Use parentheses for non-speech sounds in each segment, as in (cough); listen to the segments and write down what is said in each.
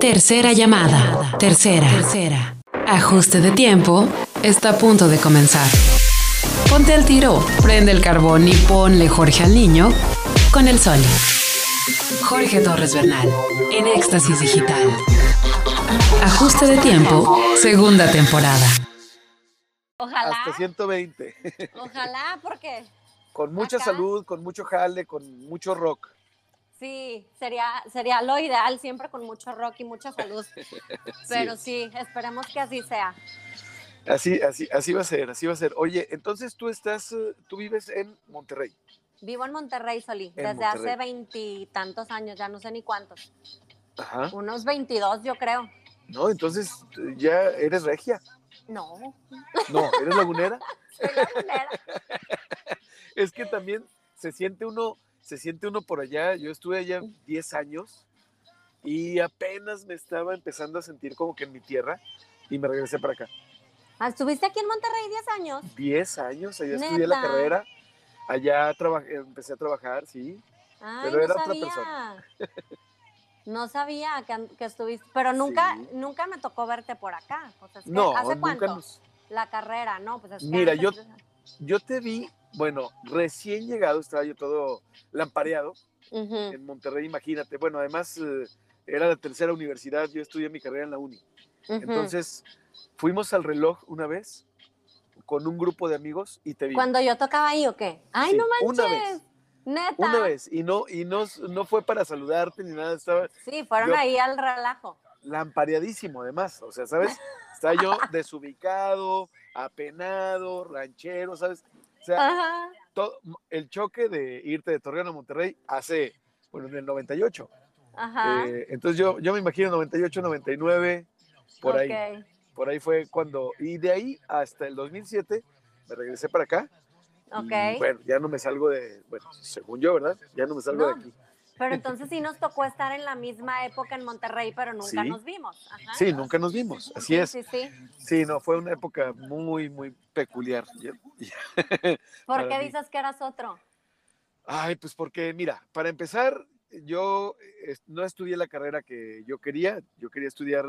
Tercera llamada. Tercera. Tercera. Ajuste de tiempo. Está a punto de comenzar. Ponte al tiro, prende el carbón y ponle Jorge al niño con el sol. Jorge Torres Bernal, en Éxtasis Digital. Ajuste de tiempo, segunda temporada. Ojalá. Hasta 120. Ojalá, porque con mucha Acá. salud, con mucho jale, con mucho rock. Sí, sería, sería lo ideal, siempre con mucho rock y mucha (laughs) salud. Pero sí, esperemos que así sea. Así, así, así va a ser, así va a ser. Oye, entonces tú estás, tú vives en Monterrey. Vivo en Monterrey, Solí, En desde hace veintitantos años, ya no sé ni cuántos. Ajá. Unos 22, yo creo. No, entonces ya eres regia. No, No, eres lagunera. (laughs) soy lagunera. (laughs) Es que también se siente uno, se siente uno por allá. Yo estuve allá Mm. 10 años y apenas me estaba empezando a sentir como que en mi tierra y me regresé para acá. Ah, ¿Estuviste aquí en Monterrey 10 años? 10 años, allá estudié la carrera, allá empecé a trabajar, sí. Ay, Pero no era otra sabía. persona. No sabía que, estuviste, pero nunca, Sí. nunca me tocó verte por acá. O sea, es que, No, ¿Hace nunca cuánto? nos- La carrera, no, pues es que Mira, yo- antes- Yo te vi, bueno, recién llegado, estaba yo todo lampareado en Monterrey, imagínate. Bueno, además eh, era la tercera universidad, yo estudié mi carrera en la uni. Entonces, fuimos al reloj una vez con un grupo de amigos y te vi. Cuando yo tocaba ahí o qué? Ay, Sí, no una manches. vez. Neta. Una vez, y no, y no, no fue para saludarte ni nada, estaba Sí, fueron Yo- ahí al relajo. lampareadísimo además, o sea, ¿sabes? Estaba yo (laughs) desubicado, apenado, ranchero, ¿sabes? O sea, todo, el choque de irte de Torreón a Monterrey hace, bueno, en el 98. Ajá. Eh, entonces yo, yo me imagino 98, 99, por ahí. Por ahí fue cuando, y de ahí hasta el 2007 me regresé para acá. y, Ok. bueno, ya no me salgo de, bueno, según yo, ¿verdad? Ya no me salgo No, de aquí. Pero entonces sí nos tocó estar en la misma época en Monterrey, pero nunca Sí. nos vimos. Ajá. Sí, nunca nos vimos, así Sí, es. Sí, sí. Sí, no, fue una época muy, muy peculiar. (laughs) ¿Por qué mí. dices que eras otro? Ay, pues porque, mira, para empezar, yo no estudié la carrera que yo quería. Yo quería estudiar,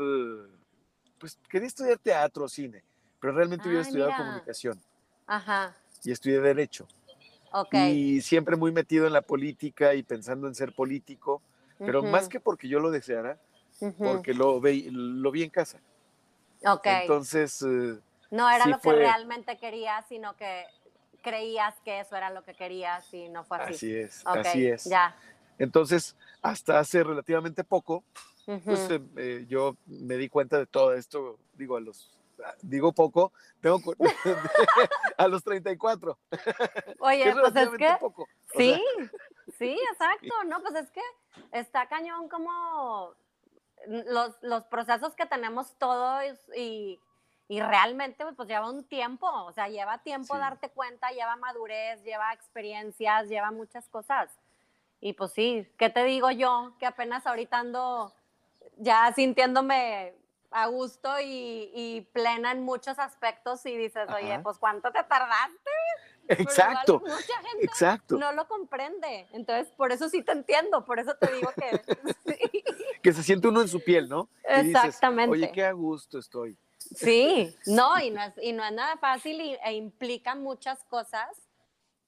pues quería estudiar teatro, cine, pero realmente hubiera estudiado mira. comunicación Ajá. y estudié derecho. Y siempre muy metido en la política y pensando en ser político, pero más que porque yo lo deseara, porque lo, ve, lo vi en casa. Ok. Entonces, eh, no era sí lo que realmente querías, sino que creías que eso era lo que querías y no fue así. así es, así es. Ya. Entonces, hasta hace relativamente poco, pues eh, eh, yo me di cuenta de todo esto, digo, a los, digo poco, tengo (laughs) a los 34, Oye, es pues es que poco. sí, sea, (laughs) sí, exacto. No, pues es que está cañón como los, los procesos que tenemos todos y, y realmente pues lleva un tiempo, o sea, lleva tiempo Sí. darte cuenta, lleva madurez, lleva experiencias, lleva muchas cosas. Y pues sí, ¿qué te digo yo? Que apenas ahorita ando ya sintiéndome a gusto y, y plena en muchos aspectos y dices, oye, Ajá. pues ¿cuánto te tardaste? Igual exacto, mucha gente exacto. no lo comprende. Entonces, por eso sí te entiendo, por eso te digo que (laughs) sí. Que se siente uno en su piel, ¿no? Y dices, Exactamente. Oye, qué a gusto estoy. Sí, no, y no es, y no es nada fácil y, e implica muchas cosas.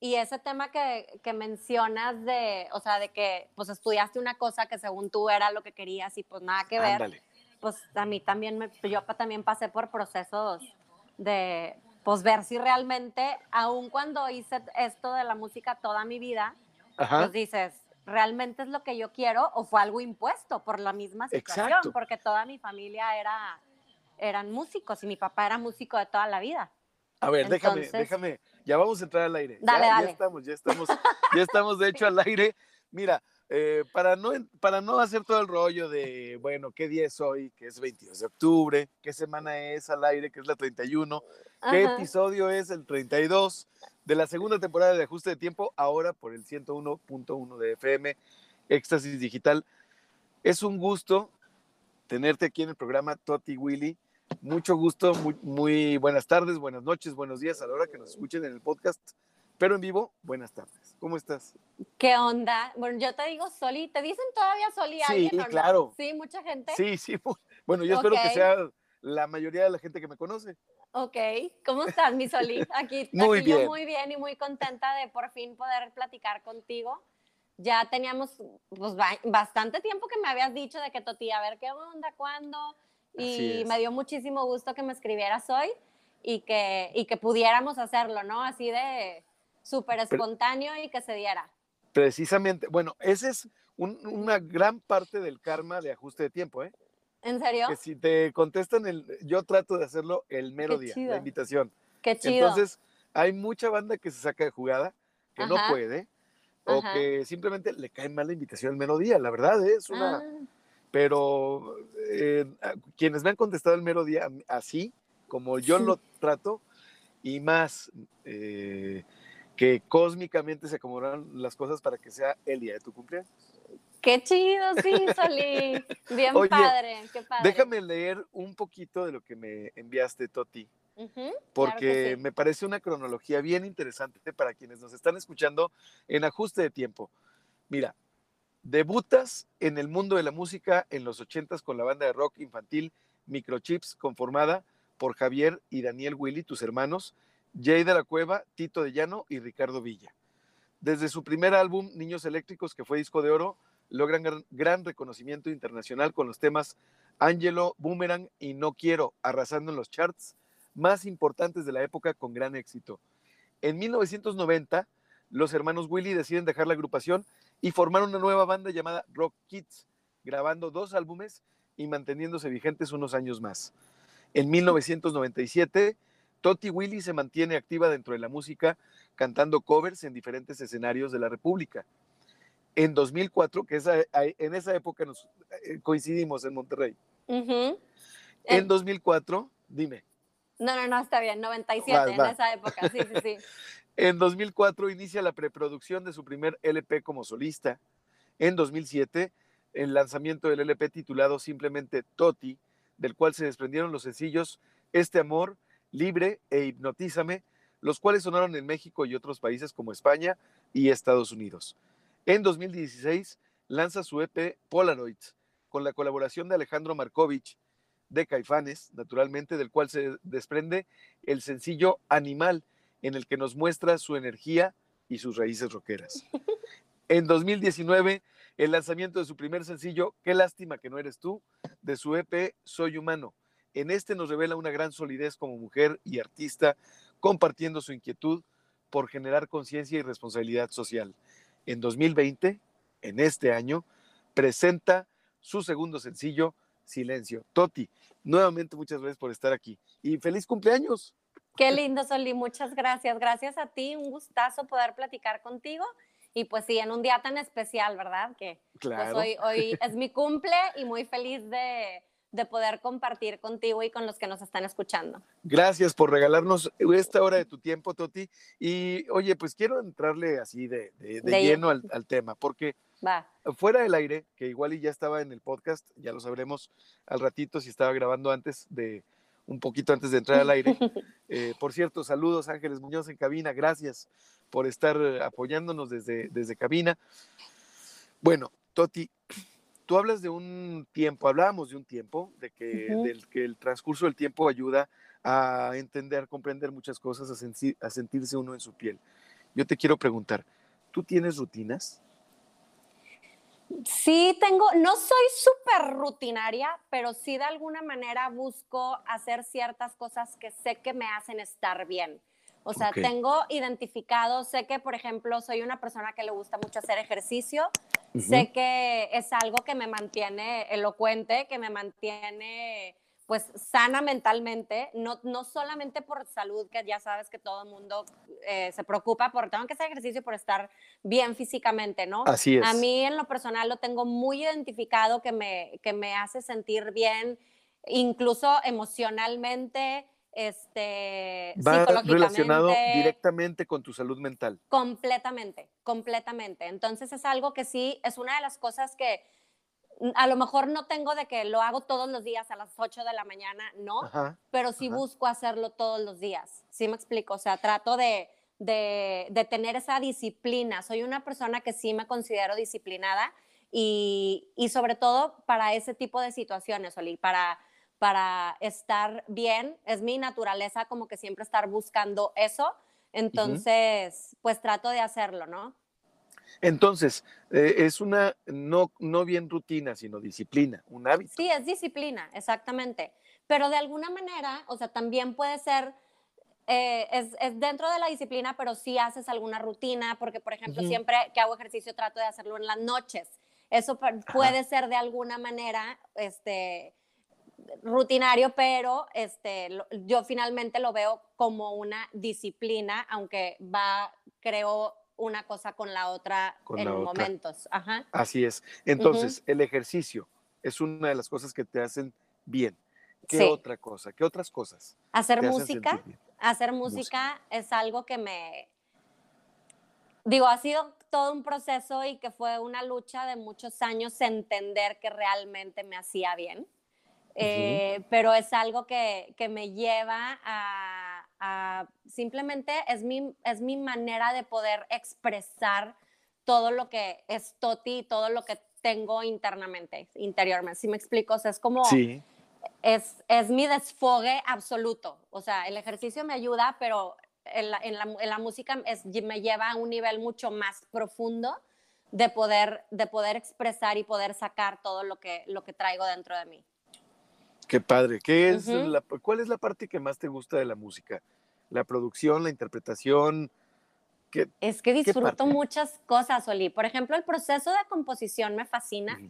Y ese tema que, que mencionas de, o sea, de que pues estudiaste una cosa que según tú era lo que querías y pues nada que ver, Ándale. Pues a mí también, me, yo también pasé por procesos de, pues ver si realmente, aun cuando hice esto de la música toda mi vida, Ajá. pues dices, ¿realmente es lo que yo quiero o fue algo impuesto por la misma situación? Exacto. Porque toda mi familia era, eran músicos y mi papá era músico de toda la vida. A ver, déjame, Entonces- déjame, ya vamos a entrar al aire. Dale, ya, dale. ya estamos, ya estamos, (laughs) ya estamos de hecho al aire. Mira, eh, para, no, para no hacer todo el rollo de, bueno, ¿qué día es hoy? Que es 22 de octubre, ¿qué semana es al aire? Que es la 31, ¿qué Ajá. episodio es el 32 de la segunda temporada de Ajuste de Tiempo? Ahora por el 101.1 de FM, Éxtasis Digital. Es un gusto tenerte aquí en el programa Toti Willy. Mucho gusto, muy, muy buenas tardes, buenas noches, buenos días a la hora que nos escuchen en el podcast pero en vivo, buenas tardes. ¿Cómo estás? ¿Qué onda? Bueno, yo te digo Soli, ¿te dicen todavía Soli Sí, alguien o no? claro. Sí, mucha gente. Sí, sí. Bueno, yo espero que sea la mayoría de la gente que me conoce. Ok, ¿cómo estás, mi Soli? Aquí, (laughs) Muy aquí yo bien. muy bien y muy contenta de por fin poder platicar contigo. Ya teníamos pues, ba- bastante tiempo que me habías dicho de que Toti, a ver qué onda, cuándo. Y me dio muchísimo gusto que me escribieras hoy y que, y que pudiéramos hacerlo, ¿no? Así de súper espontáneo y que se diera. Precisamente, bueno, esa es un- una gran parte del karma de ajuste de tiempo, ¿eh? ¿En serio? Que si te contestan, el, yo trato de hacerlo el mero Qué día, chido. la invitación. Qué chido. Entonces, hay mucha banda que se saca de jugada, que no puede, o Ajá. que simplemente le cae mal la invitación el mero día, la verdad, ¿eh? es una... Ah, Pero eh, quienes me han contestado el mero día así, como yo Sí. lo trato, y más eh, que cósmicamente se acomodaron las cosas para que sea el día de tu cumpleaños. qué chido, sí, Soli. (laughs) Bien Oye, padre, qué padre. Déjame leer un poquito de lo que me enviaste, Toti. Porque sí. me parece una cronología bien interesante para quienes nos están escuchando en ajuste de tiempo. Mira, debutas en el mundo de la música en los 80s con la banda de rock infantil Microchips, conformada por Javier y Daniel Willy, tus hermanos, Jay de la Cueva, Tito de Llano y Ricardo Villa. Desde su primer álbum, Niños Eléctricos, que fue disco de oro, logran gran, reconocimiento internacional con los temas Angelo, Boomerang y No Quiero, arrasando en los charts más importantes de la época con gran éxito. En 1990, los hermanos Willy deciden dejar la agrupación y formar una nueva banda llamada Rock Kids, grabando dos álbumes y manteniéndose vigentes unos años más. En 1997, Toti Willy se mantiene activa dentro de la música, cantando covers en diferentes escenarios de la República. En 2004, que esa- en esa época nos eh, coincidimos en Monterrey. En En- 2004, dime, No, no, no, está bien, 97, Vas, en esa época, sí, sí, sí. (laughs) En 2004 inicia la preproducción de su primer LP como solista. En 2007, el lanzamiento del LP titulado simplemente Toti, del cual se desprendieron los sencillos Este Amor, Libre e Hipnotízame, los cuales sonaron en México y otros países como España y Estados Unidos. En 2016 lanza su EP Polaroids, con la colaboración de Alejandro Markovich, de Caifanes, naturalmente, del cual se desprende el sencillo Animal, en el que nos muestra su energía y sus raíces rockeras. (laughs) En 2019, el lanzamiento de su primer sencillo, Qué lástima que no eres tú, de su EP Soy Humano. En este nos revela una gran solidez como mujer y artista, compartiendo su inquietud por generar conciencia y responsabilidad social. En 2020, en este año, presenta su segundo sencillo, Silencio. Toti, nuevamente muchas gracias por estar aquí y feliz cumpleaños. Qué lindo, Soli, muchas gracias. Gracias a ti, un gustazo poder platicar contigo. Y pues sí, en un día tan especial, ¿verdad? Que Claro. pues hoy, hoy es mi cumple y muy feliz de, de poder compartir contigo y con los que nos están escuchando. Gracias por regalarnos esta hora de tu tiempo, Toti. Y oye, pues quiero entrarle así de, de- de De lleno al, al tema, porque Va. fuera del aire, que igual y ya estaba en el podcast, ya lo sabremos al ratito si estaba grabando antes de, un poquito antes de entrar al aire. (laughs) Eh, por cierto, saludos Ángeles Muñoz en cabina, gracias por estar eh, apoyándonos desde, desde cabina. Bueno, Toti, tú hablas de un tiempo, hablábamos de un tiempo, de que, del que el transcurso del tiempo ayuda a entender, comprender muchas cosas, a sentirse uno en su piel. Yo te quiero preguntar, ¿tú tienes rutinas? Sí, tengo, no soy súper rutinaria, pero sí de alguna manera busco hacer ciertas cosas que sé que me hacen estar bien. O sea, Ok. tengo identificado, sé que, por ejemplo, soy una persona que le gusta mucho hacer ejercicio, sé que es algo que me mantiene elocuente, que me mantiene pues sana mentalmente, no, no solamente por salud, que ya sabes que todo el mundo eh, se preocupa por, tengo que hacer ejercicio por estar bien físicamente, ¿no? Así es. A mí en lo personal lo tengo muy identificado que me, que me hace sentir bien, incluso emocionalmente, este, Va relacionado directamente con tu salud mental. Completamente, completamente. Entonces es algo que sí, es una de las cosas que a lo mejor no tengo de que lo hago todos los días a las 8 de la mañana, no, Ajá. pero sí ajá. busco hacerlo todos los días. ¿Sí me explico? O sea, trato de, de, de tener esa disciplina. Soy una persona que sí me considero disciplinada y, y sobre todo para ese tipo de situaciones, Oli, para, para estar bien. Es mi naturaleza como que siempre estar buscando eso. Entonces, pues trato de hacerlo, ¿no? Entonces, eh, es una no, no bien rutina, sino disciplina, un hábito. Sí, es disciplina, exactamente. Pero de alguna manera, o sea, también puede ser, eh, es, es, dentro de la disciplina, pero sí haces alguna rutina, porque, por ejemplo, siempre que hago ejercicio trato de hacerlo en las noches. Eso puede ser de alguna manera, este, rutinario, pero este, yo finalmente lo veo como una disciplina, aunque va, creo, una cosa con la otra en momentos. Ajá. Así es. Entonces, el ejercicio es una de las cosas que te hacen bien. ¿Qué otra cosa? ¿Qué otras cosas? Hacer música. Hacer música, es algo que me... Digo, ha sido todo un proceso y que fue una lucha de muchos años entender que realmente me hacía bien. Eh, pero es algo que, que me lleva a, simplemente es mi, es mi manera de poder expresar todo lo que es Toti y todo lo que tengo internamente, interiormente. Si me explico, o sea, es como, sí. es, es mi desfogue absoluto. O sea, el ejercicio me ayuda, pero en la, en la, en la música es, me lleva a un nivel mucho más profundo de poder, de poder expresar y poder sacar todo lo que, lo que traigo dentro de mí. Qué padre. ¿Qué es la, ¿Cuál es la parte que más te gusta de la música? ¿La producción, la interpretación? ¿Qué, es que disfruto muchas cosas, Oli. Por ejemplo, el proceso de composición me fascina.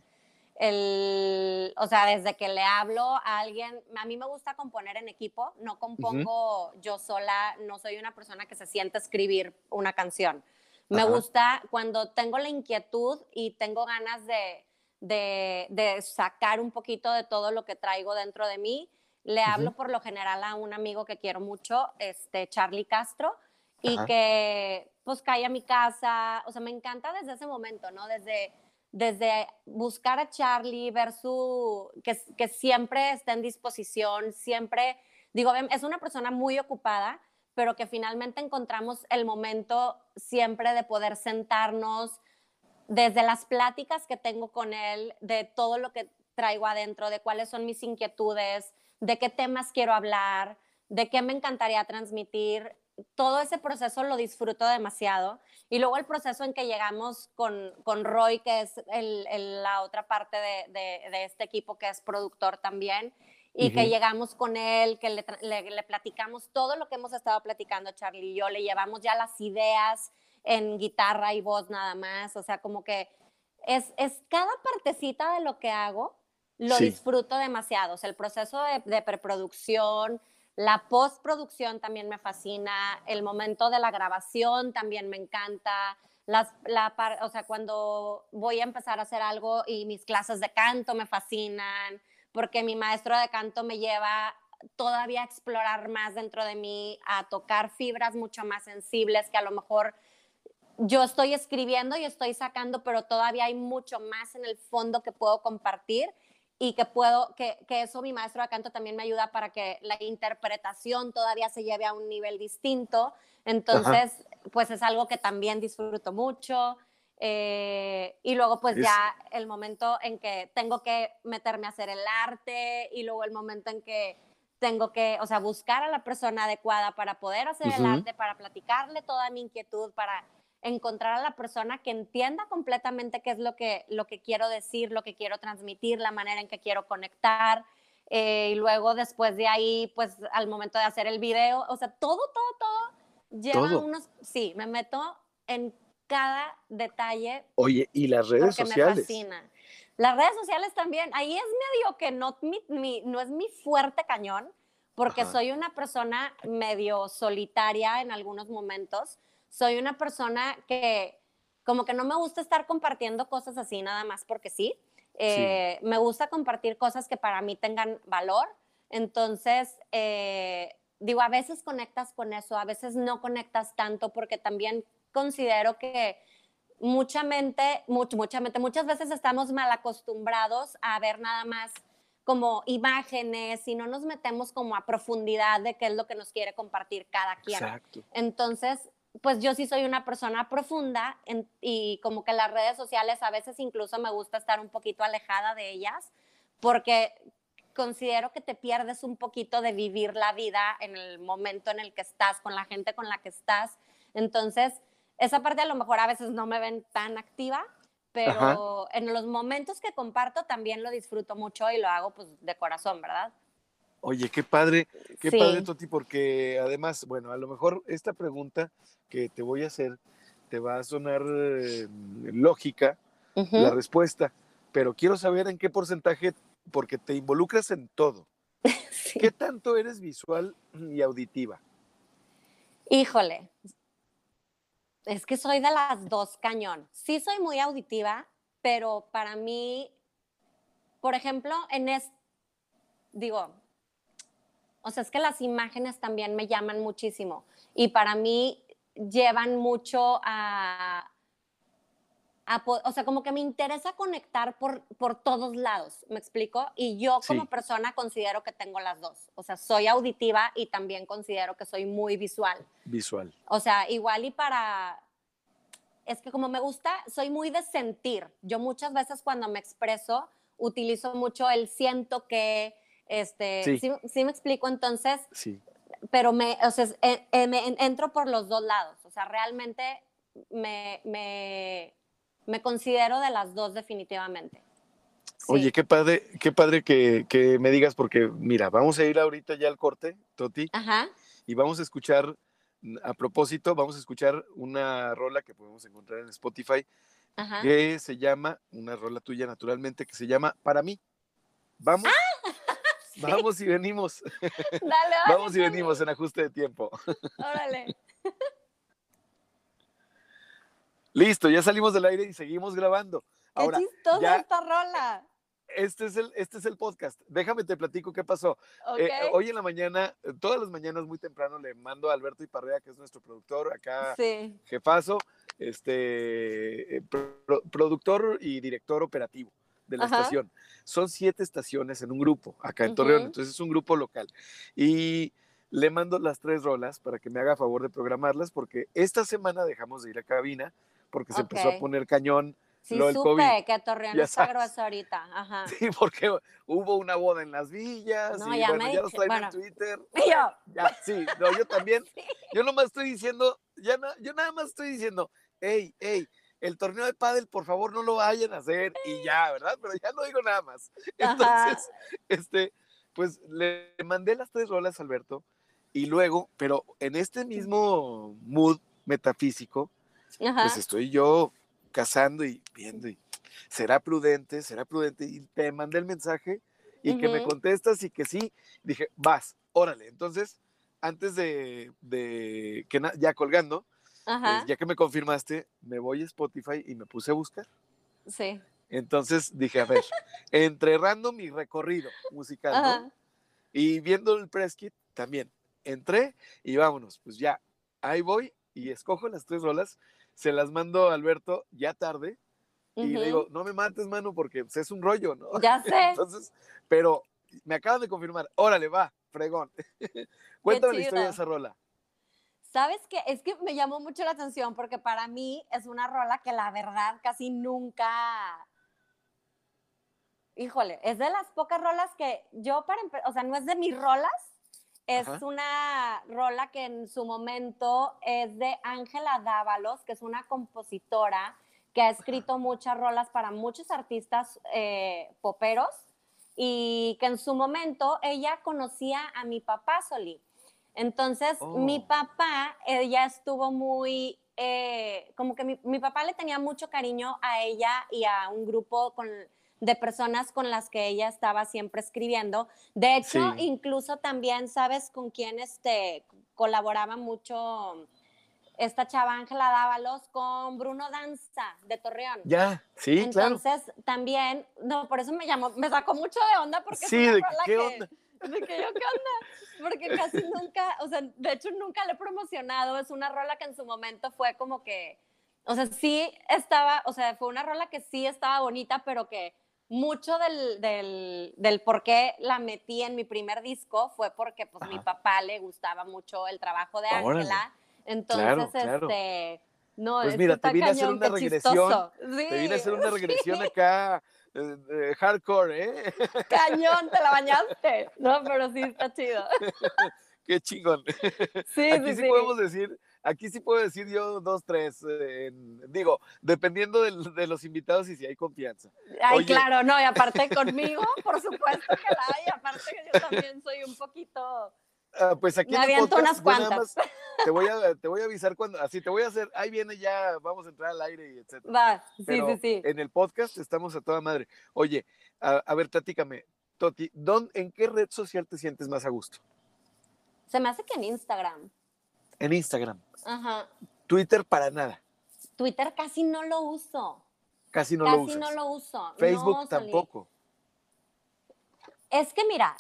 el, o sea, desde que le hablo a alguien, a mí me gusta componer en equipo, no compongo yo sola, no soy una persona que se siente a escribir una canción. Me gusta cuando tengo la inquietud y tengo ganas de, de, sacar un poquito de todo lo que traigo dentro de mí. Le hablo por lo general a un amigo que quiero mucho, este Charlie Castro, y que pues cae a mi casa. O sea, me encanta desde ese momento, ¿no? Desde, desde buscar a Charlie, ver su, que, que siempre está en disposición, siempre, digo, es una persona muy ocupada, pero que finalmente encontramos el momento siempre de poder sentarnos, desde las pláticas que tengo con él, de todo lo que traigo adentro, de cuáles son mis inquietudes, de qué temas quiero hablar, de qué me encantaría transmitir. Todo ese proceso lo disfruto demasiado. Y luego el proceso en que llegamos con, con Roy, que es el, la otra parte de, de, este equipo que es productor también, y que llegamos con él, que le, le, le, platicamos todo lo que hemos estado platicando Charlie y yo, le llevamos ya las ideas, en guitarra y voz nada más, o sea, como que es, es cada partecita de lo que hago, lo disfruto demasiado, o sea, el proceso de, preproducción, la postproducción también me fascina, el momento de la grabación también me encanta, las, la, o sea, cuando voy a empezar a hacer algo y mis clases de canto me fascinan, porque mi maestro de canto me lleva todavía a explorar más dentro de mí, a tocar fibras mucho más sensibles que a lo mejor yo estoy escribiendo y estoy sacando, pero todavía hay mucho más en el fondo que puedo compartir y que puedo, que, que, eso mi maestro de canto también me ayuda para que la interpretación todavía se lleve a un nivel distinto. Entonces, pues es algo que también disfruto mucho. Eh, y luego pues ya el momento en que tengo que meterme a hacer el arte y luego el momento en que tengo que, o sea, buscar a la persona adecuada para poder hacer el arte, para platicarle toda mi inquietud, para encontrar a la persona que entienda completamente qué es lo que, lo que quiero decir, lo que quiero transmitir, la manera en que quiero conectar. Eh, y luego después de ahí, pues al momento de hacer el video, o sea, todo, todo, todo lleva unos, sí, me meto en cada detalle. Oye, y las redes sociales. Me fascina. Las redes sociales también, ahí es medio que no, mi, no es mi fuerte cañón, porque soy una persona medio solitaria en algunos momentos soy una persona que como que no me gusta estar compartiendo cosas así nada más porque sí. Eh, me gusta compartir cosas que para mí tengan valor. Entonces, eh, digo, a veces conectas con eso, a veces no conectas tanto porque también considero que mucha mente, mucha mente, muchas veces estamos mal acostumbrados a ver nada más como imágenes y no nos metemos como a profundidad de qué es lo que nos quiere compartir cada quien. Exacto. Entonces, pues yo sí soy una persona profunda y como que las redes sociales a veces incluso me gusta estar un poquito alejada de ellas porque considero que te pierdes un poquito de vivir la vida en el momento en el que estás, con la gente con la que estás. Entonces, esa parte a lo mejor a veces no me ven tan activa, pero en los momentos que comparto también lo disfruto mucho y lo hago pues de corazón, ¿verdad? Oye, qué padre, qué padre, Toti, porque además, bueno, a lo mejor esta pregunta que te voy a hacer te va a sonar eh, lógica la respuesta, pero quiero saber en qué porcentaje, porque te involucras en todo. (laughs) ¿Qué tanto eres visual y auditiva? Híjole, es que soy de las dos cañón. Sí soy muy auditiva, pero para mí, por ejemplo, en este, digo, o sea, es que las imágenes también me llaman muchísimo y para mí llevan mucho a, o sea, como que me interesa conectar por, por todos lados, ¿me explico? Y yo como persona considero que tengo las dos, o sea, soy auditiva y también considero que soy muy visual. Visual. O sea, igual y para, es que como me gusta, soy muy de sentir. Yo muchas veces cuando me expreso utilizo mucho el siento que, este, sí, sí, me explico entonces. Sí. Pero me, o sea, eh, eh, me entro por los dos lados. O sea, realmente me, me, me considero de las dos definitivamente. Oye, qué padre, qué padre que, que, me digas, porque mira, vamos a ir ahorita ya al corte, Toti, Ajá. y vamos a escuchar, a propósito, vamos a escuchar una rola que podemos encontrar en Spotify, Ajá. que se llama, una rola tuya naturalmente, que se llama Para mí. Vamos. ¡Ah! Vamos y venimos. (laughs) Dale, Vamos y venimos en ajuste de tiempo. Órale. (laughs) Listo, ya salimos del aire y seguimos grabando. Qué Ahora, chistosa esta rola. Este es, el, este es el podcast. Déjame te platico qué pasó. Eh, hoy en la mañana, todas las mañanas muy temprano, le mando a Alberto Iparrea, que es nuestro productor, acá jefazo, este, eh, productor y director operativo de la estación. Son siete estaciones en un grupo, acá en Torreón, entonces es un grupo local. Y le mando las tres rolas para que me haga favor de programarlas, porque esta semana dejamos de ir a cabina, porque se empezó a poner cañón. Sí, lo supe que Torreón ya está grueso ahorita. Ajá. (laughs) Sí, porque hubo una boda en las villas y ya, bueno, ya lo traen en Twitter. (laughs) ¿Y yo? Ya, sí, no, yo también. (laughs) Yo nomás estoy diciendo, ya yo nada más estoy diciendo, hey, hey, el torneo de pádel, por favor, no lo vayan a hacer y ya, ¿verdad? Pero ya no digo nada más. (laughs) Entonces, este, pues le mandé las tres rolas a Alberto y luego, pero en este mismo mood metafísico, pues estoy yo cazando y viendo y será prudente, será prudente y te mandé el mensaje y que me contestas y que sí, dije, vas, órale. Entonces, antes de, de que ya colgando, ya que me confirmaste, me voy a Spotify y me puse a buscar. Sí. Entonces dije, a ver, (laughs) entre mi recorrido musical y viendo el press kit también, entré y vámonos, pues ya, ahí voy y escojo las tres rolas, se las mando a Alberto ya tarde y le digo, no me mates, mano, porque pues, es un rollo, ¿no? Ya (laughs) sé. Entonces, pero me acaban de confirmar, órale, va, fregón. (laughs) Cuéntame la historia de esa rola. ¿Sabes qué? Es que me llamó mucho la atención porque para mí es una rola que la verdad casi nunca... Híjole, es de las pocas rolas que yo para o sea, no es de mis rolas, es una rola que en su momento es de Ángela Dávalos, que es una compositora que ha escrito muchas rolas para muchos artistas eh, poperos y que en su momento ella conocía a mi papá Solí. Entonces, mi oh. papá, ella estuvo muy, eh, como que mi, papá le tenía mucho cariño a ella y a un grupo de personas con las que ella estaba siempre escribiendo. De hecho, incluso también, ¿sabes con quién este, colaboraba mucho esta chava Ángela Dávalos con Bruno Danza de Torreón? Ya, sí, Entonces, también, no, por eso me llamó, me sacó mucho de onda porque sí, de qué onda de que yo qué onda, porque casi (laughs) nunca, o sea, de hecho nunca le he promocionado, es una rola que en su momento fue como que, o sea, sí estaba, o sea, fue una rola que sí estaba bonita, pero que mucho del, del, del por qué la metí en mi primer disco fue porque pues mi papá le gustaba mucho el trabajo de Ángela, Entonces, claro. este, no, Pues es mira, que te está vine a hacer cañón, una regresión. Te vine a hacer Sí, una regresión (laughs) acá eh, hardcore, ¿eh? cañón, te la (laughs) bañaste. No, pero sí está chido. (laughs) Qué chingón. Sí, Aquí sí, sí, sí. podemos decir, aquí sí puedo decir yo dos, tres. eh, digo, dependiendo de, los invitados y si hay confianza. Ay, Oye. claro, no, y aparte conmigo, por (laughs) supuesto que la hay, aparte que yo también soy un poquito, Ah, pues aquí Me aviento podcast, unas nada cuantas. más te voy a te voy a avisar cuando así te voy a hacer, ahí viene ya, vamos a entrar al aire y etcétera. va, sí, Pero sí, sí. en el podcast estamos a toda madre. Oye, a, a ver, platícame, Toti, ¿dón- ¿en qué red social te sientes más a gusto? Se me hace que en Instagram, En Instagram. ajá, Twitter para nada. Twitter casi no lo uso, Casi no lo casi usas. no lo uso. Facebook No, tampoco. Es que mira,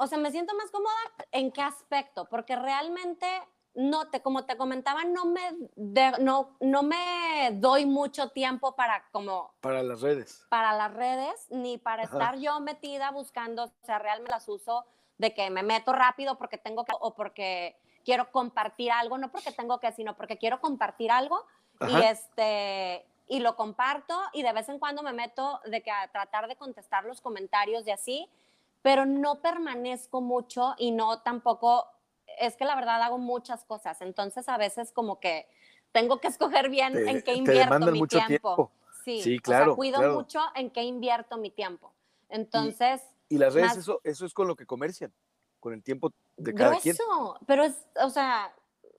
o sea, me siento más cómoda en qué aspecto, porque realmente no te, como te comentaba, no me, de- no, no me doy mucho tiempo para como Para las redes. para las redes ni para Ajá. estar yo metida buscando, o sea, realmente las uso de que me meto rápido porque tengo que o porque quiero compartir algo, no porque tengo que, sino porque quiero compartir algo y este y lo comparto y de vez en cuando me meto de que a tratar de contestar los comentarios y así, pero no permanezco mucho y no tampoco es que la verdad hago muchas cosas, entonces a veces como que tengo que (laughs) escoger bien Te- en qué invierto mi mucho tiempo. tiempo. Sí, Sí, o claro, sea, cuido claro. mucho en qué invierto mi tiempo. Entonces, Y las redes, Más- eso, eso es con lo que comercian, con el tiempo de cada quien. grueso, pero es, o sea,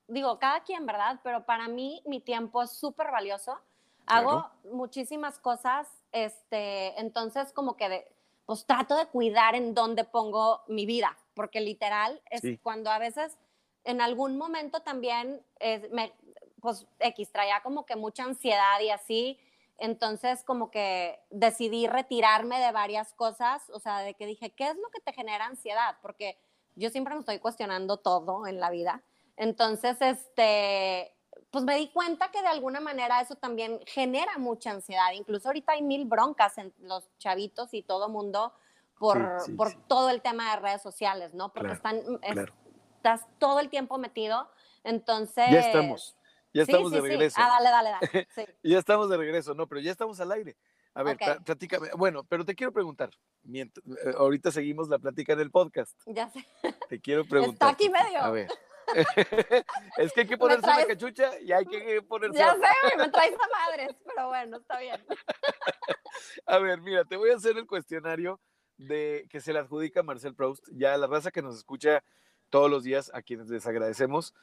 digo, cada quien, ¿verdad? Pero para mí mi tiempo es súper valioso. Hago muchísimas cosas, este, entonces como que, de- pues trato de cuidar en dónde pongo mi vida, porque literal es Sí. cuando a veces, en algún momento también, eh, me, pues X, traía como que mucha ansiedad y así, entonces como que decidí retirarme de varias cosas, o sea, de que dije, ¿qué es lo que te genera ansiedad? Porque yo siempre me estoy cuestionando todo en la vida. Entonces, este, pues me di cuenta que de alguna manera eso también genera mucha ansiedad. Incluso ahorita hay mil broncas en los chavitos y todo mundo por, Sí, sí, por sí. todo el tema de redes sociales, ¿no? Porque Claro, están, es- Claro. estás todo el tiempo metido. Entonces... Ya estamos. Ya estamos de sí. regreso. Ah, dale, dale, dale. (laughs) Ya estamos de regreso, no, pero ya estamos al aire. A ver, Ok. pla- platícame. Bueno, pero te quiero preguntar. mient- eh, ahorita seguimos la plática en el podcast. Ya sé. Te quiero (laughs) preguntar. aquí Toti, medio. A ver. (laughs) es que hay que ponerse una cachucha y hay que ponerse. Ya sé, me traes a madres, pero bueno, está bien. (laughs) A ver, mira, te voy a hacer el cuestionario de que se le adjudica a Marcel Proust. Ya la raza que nos escucha todos los días, a quienes les agradecemos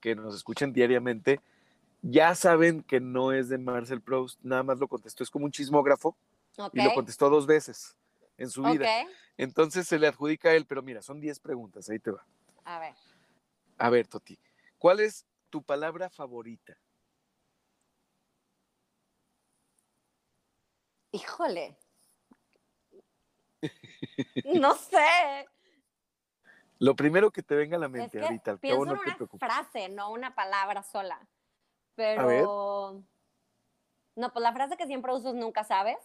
que nos escuchen diariamente, ya saben que no es de Marcel Proust, nada más lo contestó, es como un chismógrafo y lo contestó dos veces en su vida. Entonces se le adjudica a él, pero mira, son 10 preguntas, ahí te va. A ver. A ver, Toti, ¿cuál es tu palabra favorita? Híjole. (laughs) No sé. Lo primero que te venga a la Es mente que ahorita, al pienso cabo no en te una frase, no una palabra sola. ver. Pero. No, pues la frase que siempre uso es nunca sabes.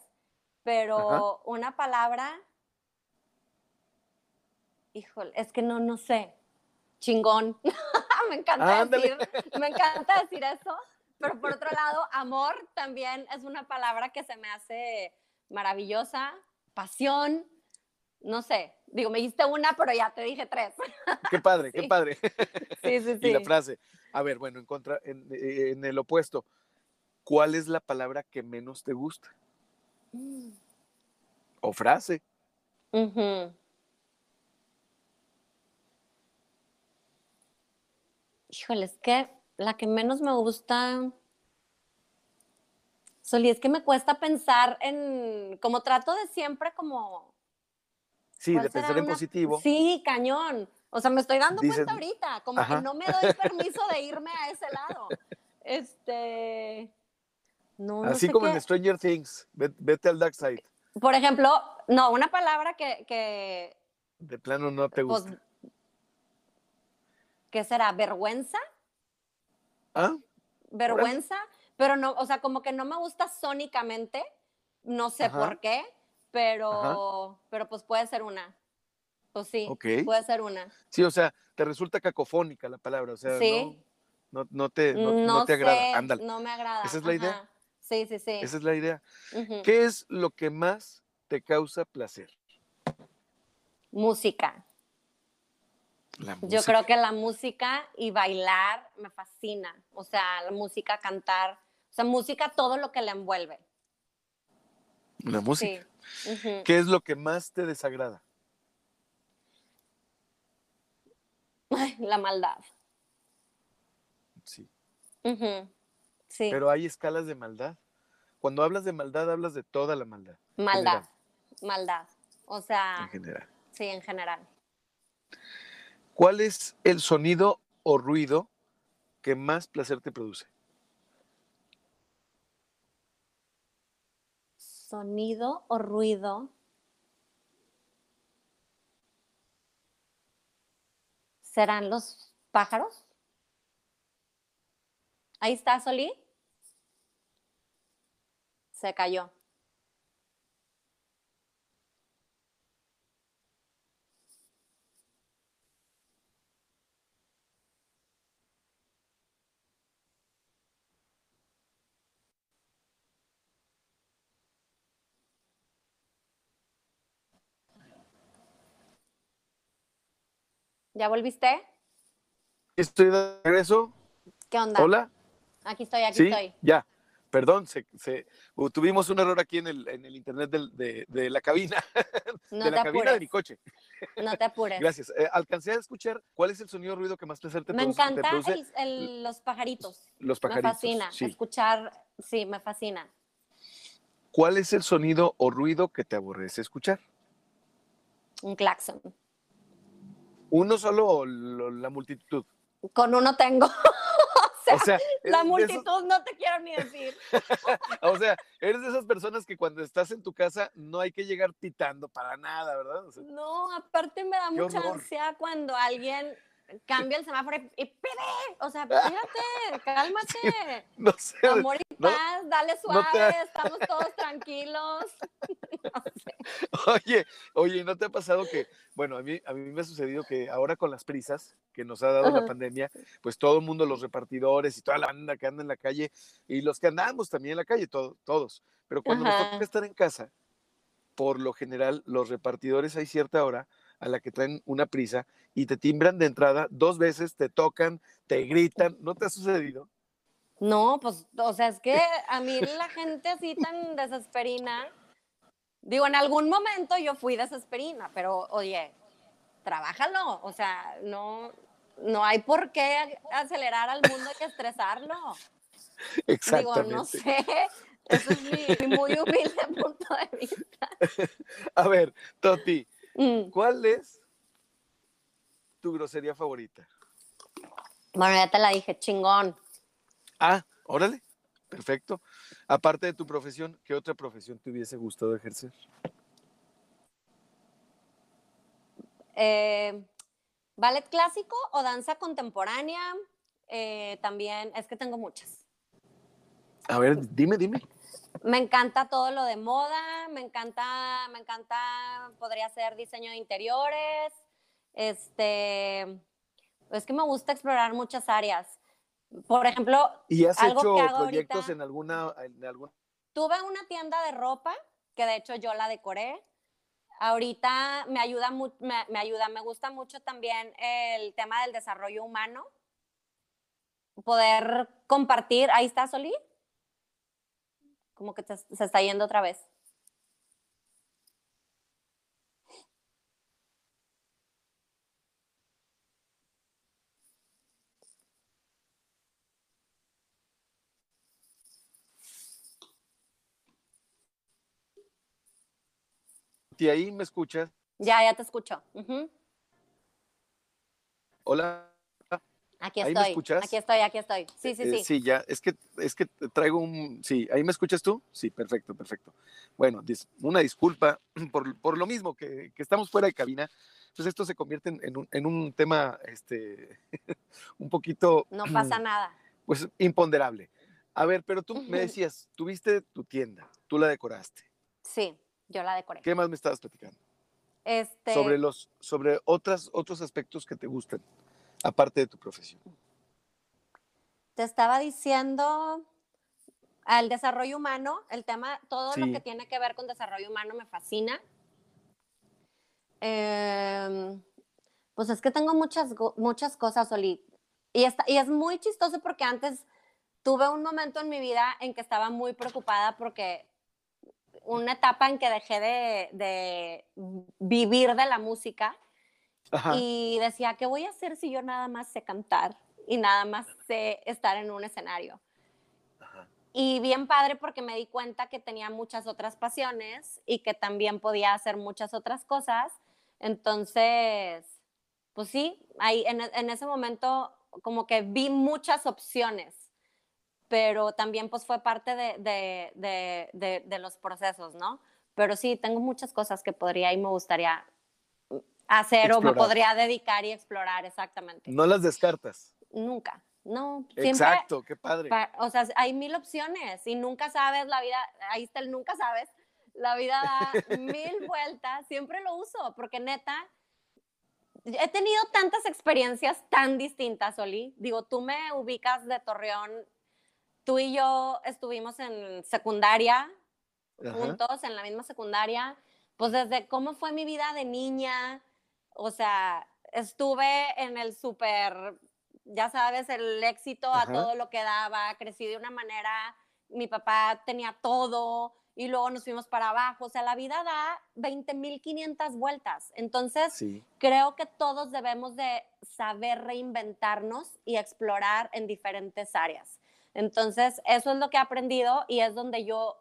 Pero Ajá. una palabra. Híjole, es que no, no sé. Chingón. (laughs) me encanta Ándale. decir, me encanta decir eso. Pero por otro lado, amor también es una palabra que se me hace maravillosa. Pasión. No sé. Digo, me dijiste una, pero ya te dije tres. (laughs) Qué padre, qué padre. Sí, sí, sí. (laughs) Y la frase. A ver, bueno, en, contra, en, eh, en el opuesto, ¿cuál es la palabra que menos te gusta? Mm. O frase. Ujú. Híjole, es que la que menos me gusta. Soli, es que me cuesta pensar en. Como trato de siempre, como. Sí, ¿cuál de pensar en una- positivo. Sí, cañón. O sea, me estoy dando cuenta ahorita, como Ajá. que no me doy permiso de (laughs) irme a ese lado. Este. No, no Así sé como qué- en Stranger Things, ve- vete al dark side. Por ejemplo, no, una palabra que, que De plano no te pues, gusta. ¿Qué será? ¿Vergüenza? ¿Ah? vergüenza, pero no, o sea, como que no me gusta sónicamente, no sé Ajá. por qué, pero, pero pues puede ser una. Pues sí, Ok. puede ser una. Sí, o sea, te resulta cacofónica la palabra. O sea, Sí. no, No, no te, no, te agrada. Ándale. No me agrada. ¿Esa es la idea? Sí, sí, sí. Esa es la idea. ¿Qué es lo que más te causa placer? Música. La Yo creo que la música y bailar me fascina. O sea, la música, cantar. O sea, música, todo lo que le envuelve. La música. Sí. ¿Qué es lo que más te desagrada? Ay, La maldad. Sí. Ujú. Sí. Pero hay escalas de maldad. Cuando hablas de maldad, hablas de toda la maldad. maldad. Maldad. O En sea, general. sí, en general. ¿Cuál es el sonido o ruido que más placer te produce? Sonido o ruido. ¿Serán los pájaros? Ahí está, Solí. Se cayó. ¿Ya volviste? Estoy de regreso. ¿Qué onda? Hola. Aquí estoy, aquí Sí, estoy. ya. Perdón, se, se- uh, tuvimos un error aquí en el, en el internet del- de, de la cabina, (laughs) No de te la cabina de apures. mi coche. No te apures. Gracias. Eh, alcancé a escuchar cuál es el sonido o ruido que más placer te, Me produce, te encanta produce. los pajaritos. Los Me pajaritos. fascina. sí. Escuchar, sí, me fascina. ¿Cuál es el sonido o ruido que te aborrece escuchar? Un claxon. ¿Uno solo o lo- la multitud? Con uno tengo. (laughs) O sea, La esos- multitud no te quiero ni decir. (laughs) o sea, eres de esas personas que cuando estás en tu casa no hay que llegar pitando para nada, ¿verdad? O sea, No, aparte me da mucha horror. ansia cuando alguien cambia el semáforo y, pide. O sea, (laughs) espérate, cálmate. no sé. (laughs) Amor y no- paz, dale no suave, estamos todos tranquilos. (laughs) No sé. Oye, oye, ¿y ¿no te ha pasado que, bueno, a mí, a mí me ha sucedido que ahora con las prisas que nos ha dado la pandemia, pues todo el mundo, los repartidores y toda la banda que anda en la calle y los que andamos también en la calle, todo- todos. Pero cuando nos Ajá. toca estar en casa, por lo general, los repartidores hay cierta hora a la que traen una prisa y te timbran de entrada dos veces, te tocan, te gritan. ¿No te ha sucedido? No, pues, o sea, es que a mí la gente así tan desesperina, digo, en algún momento yo fui desesperina, pero oye, trabájalo, o sea, no, no hay por qué acelerar al mundo, hay que estresarlo. Digo, Exactamente. no sé, eso es mi, mi muy humilde (laughs) punto de vista. A ver, Toti, Mm, ¿cuál es tu grosería favorita? Bueno, ya te la dije, chingón. Ah, órale, perfecto. Aparte de tu profesión, ¿qué otra profesión te hubiese gustado ejercer? Eh, ballet clásico o danza contemporánea, eh, también, es que tengo muchas. A ver, dime, dime. Me encanta todo lo de moda, me encanta, me encanta, podría ser diseño de interiores, este, es que me gusta explorar muchas áreas. Por ejemplo, ¿Y has Algo hecho que hago proyectos ahorita- en alguna, en alguna? tuve una tienda de ropa, que de hecho yo la decoré. Ahorita me ayuda, me, me ayuda, me gusta mucho también el tema del desarrollo humano. Poder compartir, ahí está Solí. Como que te- se está yendo otra vez. ¿Y ahí me escuchas? Ya, ya te escucho. Ujú. Hola. Aquí ¿Ahí me estoy. escuchas? Aquí estoy, aquí estoy. Sí, sí, Eh, sí. sí, ya, es que, es que traigo un... Sí, ¿ahí me escuchas tú? Sí, perfecto, perfecto. Bueno, dis- una disculpa (clears throat) por, por lo mismo que, que estamos fuera de cabina. Pues esto se convierte en, en un, en un tema este, (laughs) un poquito... (clears throat) No pasa nada. Pues imponderable. A ver, pero tú me decías, tuviste tu tienda, tú la decoraste. Sí, yo la decoré. ¿Qué más me estabas platicando? Este, Sobre los, sobre otras, otros aspectos que te gustan, aparte de tu profesión. te estaba diciendo al desarrollo humano, el tema, todo lo que tiene que ver con desarrollo humano me fascina. Em, pues es que tengo muchas, muchas cosas, Oli. Y, está, y es muy chistoso porque antes tuve un momento en mi vida en que estaba muy preocupada porque una etapa en que dejé de, de vivir de la música Ajá. y decía, ¿qué voy a hacer si yo nada más sé cantar y nada más sé estar en un escenario? Ajá. Y bien padre porque me di cuenta que tenía muchas otras pasiones y que también podía hacer muchas otras cosas. Entonces, pues sí, ahí en, en ese momento como que vi muchas opciones, pero también pues fue parte de, de, de, de, de los procesos, ¿no? Pero sí, tengo muchas cosas que podría y me gustaría hacer o me Explorar. podría dedicar y explorar exactamente. No las descartas. Nunca, no, siempre, Exacto, qué padre. Pa- o sea, hay mil opciones y nunca sabes la vida, ahí está el nunca sabes, la vida da (laughs) mil vueltas, siempre lo uso, porque neta, he tenido tantas experiencias tan distintas, Oli. Digo, tú me ubicas de Torreón, tú y yo estuvimos en secundaria, Ajá. juntos en la misma secundaria, pues desde cómo fue mi vida de niña, o sea, estuve en el súper, ya sabes, el éxito a todo lo que daba, crecí de una manera, mi papá tenía todo y luego nos fuimos para abajo, o sea, la vida da 20.500 vueltas, entonces Sí. creo que todos debemos de saber reinventarnos y explorar en diferentes áreas. Entonces, eso es lo que he aprendido y es donde yo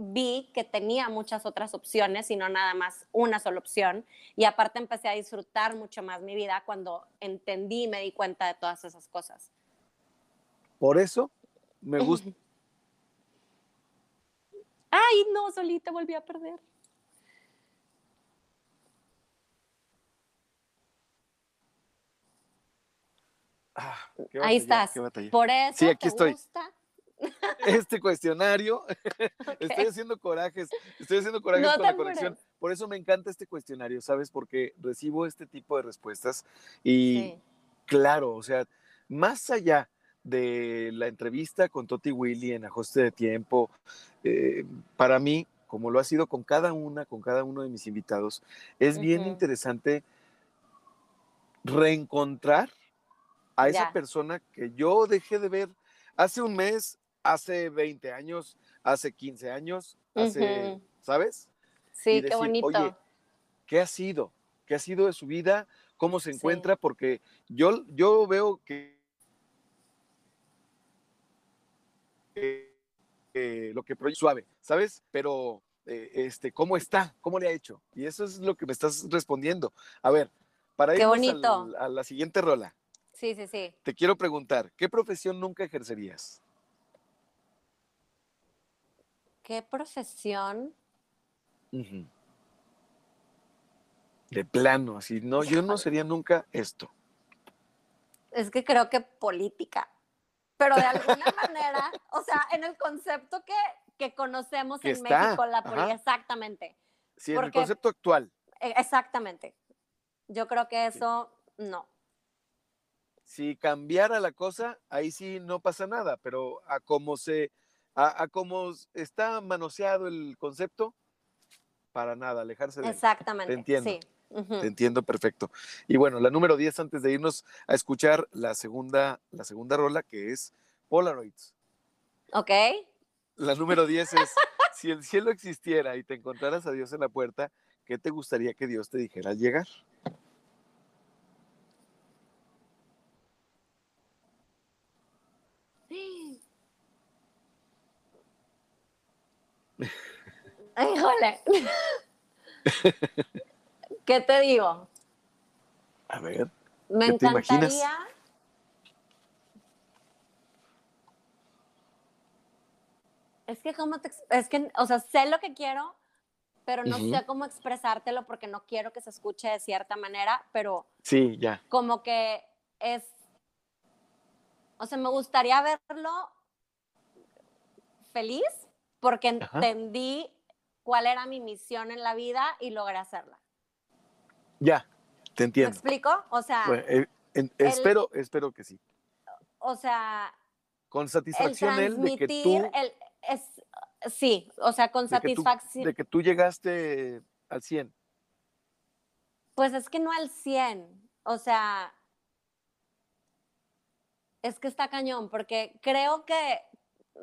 vi que tenía muchas otras opciones y no nada más una sola opción. Y aparte empecé a disfrutar mucho más mi vida cuando entendí y me di cuenta de todas esas cosas. Por eso me (laughs) gusta. Ay, no, solita volví a perder. Ah, Ahí estás. Por eso Sí, aquí te estoy. gusta. Este cuestionario, (laughs) estoy haciendo corajes, estoy haciendo corajes No con la conexión. Por eso me encanta este cuestionario, ¿sabes? Porque recibo este tipo de respuestas y Sí. claro, o sea, más allá de la entrevista con Toti Willy en ajuste de tiempo, eh, para mí, como lo ha sido con cada una, con cada uno de mis invitados, es bien interesante reencontrar a esa persona que yo dejé de ver hace un mes, hace 20 años, hace 15 años, hace. ¿sabes? Sí, qué bonito. "Oye, ¿Qué ha sido? ¿Qué ha sido de su vida? ¿Cómo se Sí. encuentra? Porque yo, yo veo que, que- que lo que proyecta suave, ¿sabes? Pero, eh, este, ¿cómo está? ¿Cómo le ha hecho? Y eso es lo que me estás respondiendo. A ver, para Qué ir bonito. a la siguiente rola, Sí, sí, sí. te quiero preguntar, ¿qué profesión nunca ejercerías? ¿Qué profesión? De plano, así, no, yo no sería nunca esto. Es que creo que política. Pero de alguna (laughs) manera, o sea, en el concepto que, que conocemos Que en está, México, la política, exactamente. Sí, en el Porque- concepto actual. e- Exactamente. Yo creo que eso no. si cambiara la cosa, ahí sí no pasa nada, pero a cómo se, a, a cómo está manoseado el concepto, para nada, alejarse de él. Exactamente. Te entiendo. Sí. Te entiendo perfecto. Y bueno, la número 10 antes de irnos a escuchar la segunda, la segunda rola que es Polaroids. Ok. La número 10 es, si el cielo existiera y te encontraras a Dios en la puerta, ¿qué te gustaría que Dios te dijera al llegar? Híjole. (laughs) ¿Qué te digo? A ver, Me ¿Qué te imaginas? encantaría. Es que cómo te, es que, o sea, sé lo que quiero, pero no sé cómo expresártelo porque no quiero que se escuche de cierta manera, pero sí, ya. como que es, o sea, me gustaría verlo feliz porque Ajá. entendí cuál era mi misión en la vida y logré hacerla. Ya, te ¿Me entiendo. explico? O sea, Bueno, eh, en- el- espero, espero que sí. o sea, Con el satisfacción él de que tú, el, es, sí, o sea, con de que tú, satisfacción. de que tú llegaste al 100. Pues es que no al 100, o sea, es que está cañón, porque creo que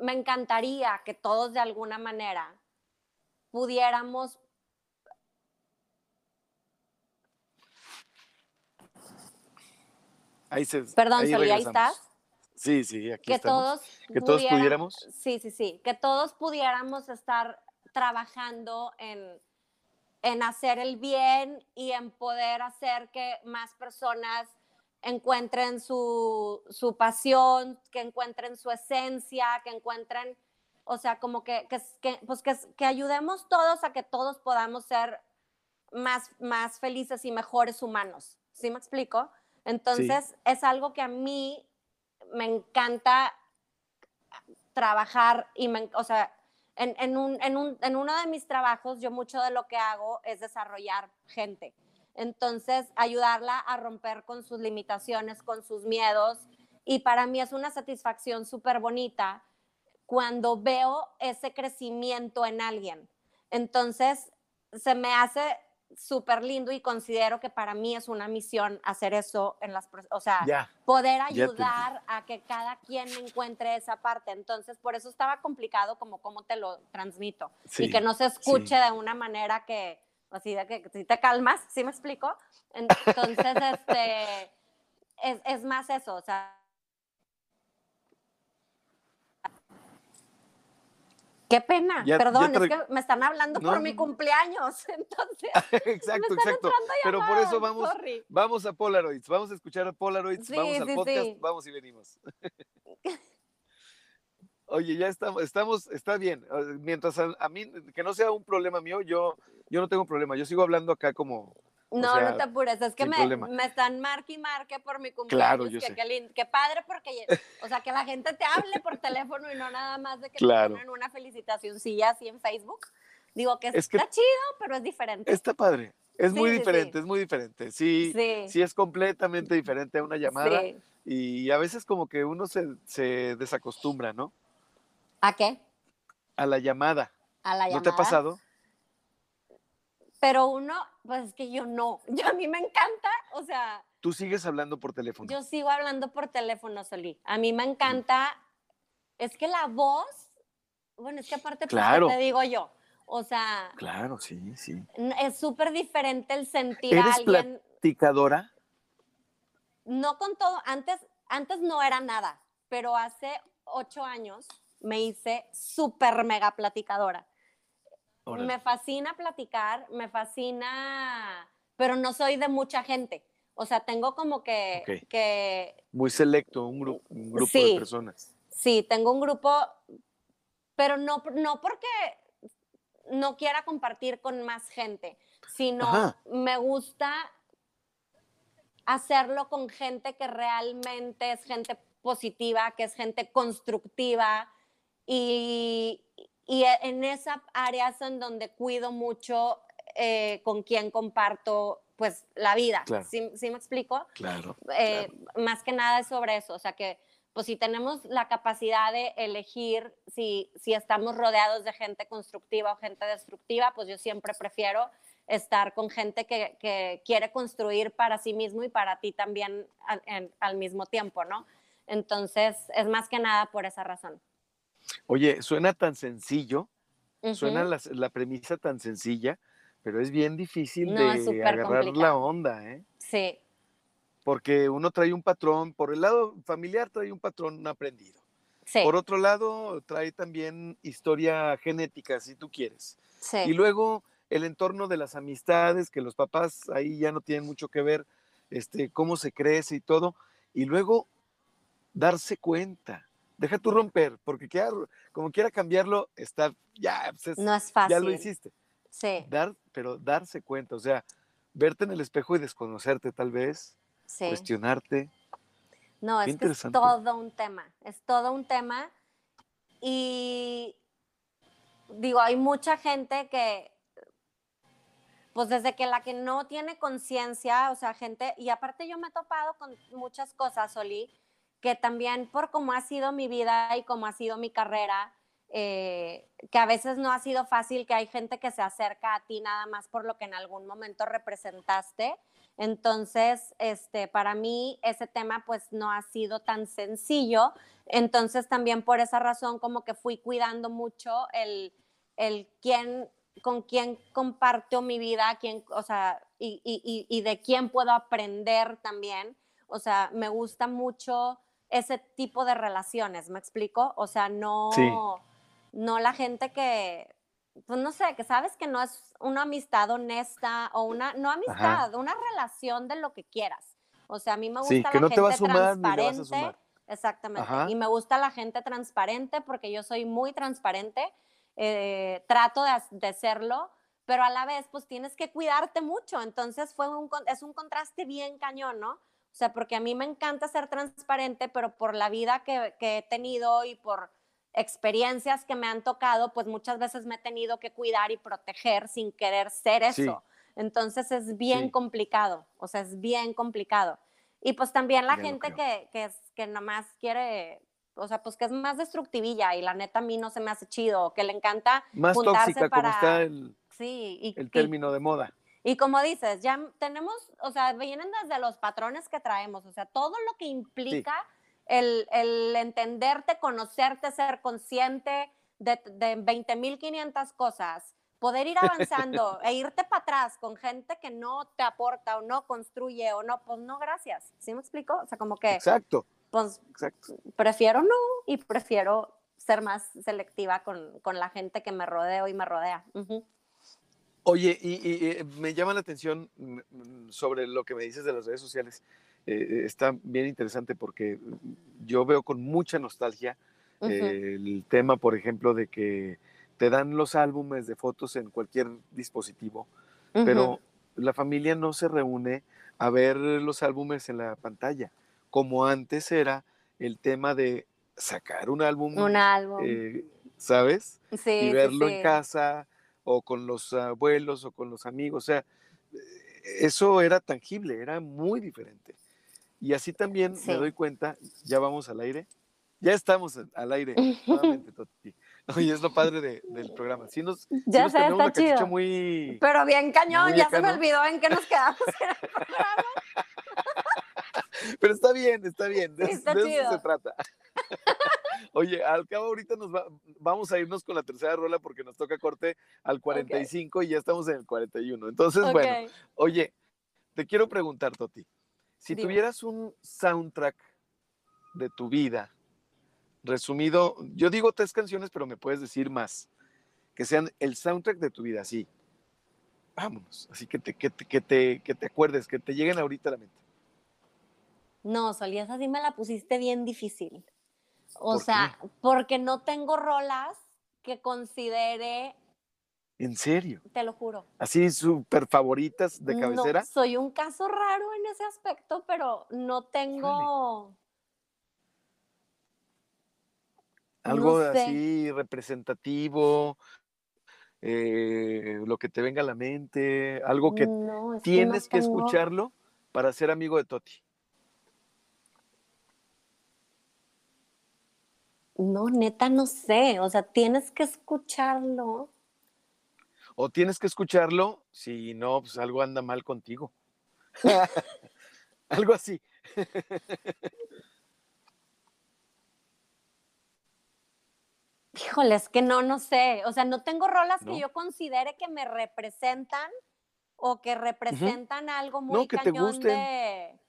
me encantaría que todos de alguna manera pudiéramos Ahí se, Perdón, ahí Soli, ahí estás. Sí, sí, aquí que estamos. todos Que todos pudiéramos. Sí, sí, sí, que todos pudiéramos estar trabajando en, en hacer el bien y en poder hacer que más personas encuentren su, su pasión, que encuentren su esencia, que encuentren, o sea, como que, que, que, pues que, que ayudemos todos a que todos podamos ser más, más felices y mejores humanos. ¿Sí me explico? Entonces, es algo que a mí me encanta trabajar y, me, o sea, en, en, un, en, un, en uno de mis trabajos, yo mucho de lo que hago es desarrollar gente. Entonces, ayudarla a romper con sus limitaciones, con sus miedos. Y para mí es una satisfacción súper bonita cuando veo ese crecimiento en alguien. Entonces, se me hace súper lindo y considero que para mí es una misión hacer eso en las, o sea, Ya. poder ayudar a que cada quien encuentre esa parte. Entonces, por eso estaba complicado como cómo te lo transmito Sí, y que no se escuche de una manera que, así de que si te calmas, ¿sí me explico? Entonces, (laughs) este, es, es más eso, o sea. Qué pena, Ya- perdón, ya es que me están hablando No, por no, mi cumpleaños, (laughs) entonces (laughs) exacto, exacto. Pero por eso vamos, sorry. vamos a Polaroids, vamos a escuchar a Polaroids, Sí, vamos al sí, podcast, sí. vamos y venimos. (laughs) Oye, ya estamos, estamos, está bien. Mientras a, a mí, que no sea un problema mío, yo, yo no tengo problema. Yo sigo hablando acá como, No, sea, no te apures, es que me, me están marque y marque por mi cumpleaños. Claro, yo que, sé. Qué, lindo, qué padre, porque, o sea, que la gente te hable por teléfono y no nada más de que Claro. te ponen una felicitacioncilla así en Facebook. Digo que Es que- está chido, pero es diferente. está padre. Es muy Sí, diferente, sí. es muy diferente. Sí, sí, es completamente diferente a una llamada sí. y a veces como que uno se, se desacostumbra, ¿no? ¿A qué? A la llamada. A la ¿No llamada. te ha pasado? Pero uno, pues es que yo no. (laughs) Yo a mí me encanta, o sea, Tú sigues hablando por teléfono. yo sigo hablando por teléfono, Solí. A mí me encanta, es que la voz, bueno, es que aparte, pues, ¿qué Claro. te digo yo? O sea, Claro, sí, sí. es súper diferente el sentir a ¿Eres alguien, platicadora? no con todo, antes, antes no era nada, pero hace ocho años me hice súper mega platicadora. Me fascina platicar, me fascina, pero no soy de mucha gente. O sea, tengo como que, que Muy selecto, un, gru- un grupo Sí. de personas. sí, tengo un grupo, pero no, no porque no quiera compartir con más gente, sino Ajá. me gusta hacerlo con gente que realmente es gente positiva, que es gente constructiva y, y en esa área es en donde cuido mucho eh, con quien comparto pues la vida. Claro. ¿Sí, sí me explico? Claro. Eh, Más que nada es sobre eso, o sea que pues si tenemos la capacidad de elegir si, si estamos rodeados de gente constructiva o gente destructiva, pues yo siempre prefiero estar con gente que, que quiere construir para sí mismo y para ti también al, en- al mismo tiempo, ¿no? Entonces, es más que nada por esa razón. Oye, suena tan sencillo, suena la, la premisa tan sencilla, pero es bien difícil No, de agarrar la onda, ¿eh? Sí, Porque uno trae un patrón, por el lado familiar trae un patrón aprendido. sí, Por otro lado, trae también historia genética, si tú quieres. sí. Y luego el entorno de las amistades, que los papás ahí ya no tienen mucho que ver, este, cómo se crece y todo. Y luego darse cuenta. Deja tú romper, porque quiera- como quiera cambiarlo, está, ya, pues es- no es fácil. ya lo hiciste. Sí, Dar, pero darse cuenta, o sea, verte en el espejo y desconocerte tal vez, sí. cuestionarte. No, Qué es que es todo un tema, es todo un tema. Y digo, hay mucha gente que, pues desde que la que no tiene conciencia, o sea, gente, y aparte yo me he topado con muchas cosas, Oli, que también por cómo ha sido mi vida y cómo ha sido mi carrera, eh, que a veces no ha sido fácil, que hay gente que se acerca a ti nada más por lo que en algún momento representaste. Entonces, este, para mí ese tema pues no ha sido tan sencillo. Entonces también por esa razón como que fui cuidando mucho el, el quién, con quién comparto mi vida, quién, o sea, y, y, y de quién puedo aprender también. O sea, me gusta mucho ese tipo de relaciones, ¿me explico? O sea, no, no la gente que, pues no sé, que sabes que no es una amistad honesta o una, no amistad, una relación de lo que quieras. O sea, a mí me gusta la gente transparente. Exactamente. Y me gusta la gente transparente porque yo soy muy transparente. Eh, trato de, de, serlo, pero a la vez, pues tienes que cuidarte mucho. Entonces, fue un, es un contraste bien cañón, ¿no? O sea, porque a mí me encanta ser transparente, pero por la vida que, he tenido y por experiencias que me han tocado, pues muchas veces me he tenido que cuidar y proteger sin querer ser eso. Entonces es bien complicado, o sea, es bien complicado. Y pues también la gente que, que, es, que nomás quiere, o sea, pues que es más destructivilla y la neta a mí no se me hace chido, que le encanta más tóxica como está el, sí, el término de moda. Y como dices, ya tenemos, o sea, vienen desde los patrones que traemos, o sea, todo lo que implica el, el, entenderte, conocerte, ser consciente de, de 20.500 cosas, poder ir avanzando (laughs) e irte para atrás con gente que no te aporta o no construye o no, pues no, gracias. ¿Sí me explico? O sea, como que... Exacto. Pues prefiero no y prefiero ser más selectiva con, con, la gente que me rodeo y me rodea. Oye, y, eh, me llama la atención mm, mm, sobre lo que me dices de las redes sociales. Eh, está bien interesante porque yo veo con mucha nostalgia eh, el tema, por ejemplo, de que te dan los álbumes de fotos en cualquier dispositivo, pero la familia no se reúne a ver los álbumes en la pantalla, como antes era el tema de sacar un álbum, un álbum. ¿sabes? Sí, y verlo en casa o con los abuelos o con los amigos. O sea, eso era tangible, era muy diferente. Y así también me doy cuenta, ya vamos al aire, ya estamos al aire (laughs) nuevamente, Toti. Oye, es lo padre del programa. Sí nos, ya sí está chido. Muy, Pero bien cañón, ya se me olvidó en qué nos quedamos en el (laughs) programa. Pero está bien, está bien, de, eso se trata. (laughs) Oye, al cabo ahorita nos vamos a irnos con la tercera rola porque nos toca corte al 45 y ya estamos en el 41. Entonces, bueno, oye, te quiero preguntar, Toti, si tuvieras un soundtrack de tu vida, resumido, yo digo tres canciones, pero me puedes decir más, que sean el soundtrack de tu vida, sí. Vámonos, así que te, que te, que te, que te acuerdes, que te lleguen ahorita a la mente. No, Solías, así me la pusiste bien difícil. O sea, porque no tengo rolas que considere. ¿En serio? Te lo juro. ¿Así súper favoritas de cabecera? No, soy un caso raro en ese aspecto, pero no tengo. Algo así representativo, eh, lo que te venga a la mente, algo que tienes que escucharlo para ser amigo de Toti. No, neta, no sé. O sea, tienes que escucharlo. O tienes que escucharlo, si no, pues algo anda mal contigo. (laughs) algo así. Híjole, es que no, no sé. O sea, no tengo rolas que yo considere que me representan o que representan algo muy no, que cañón te de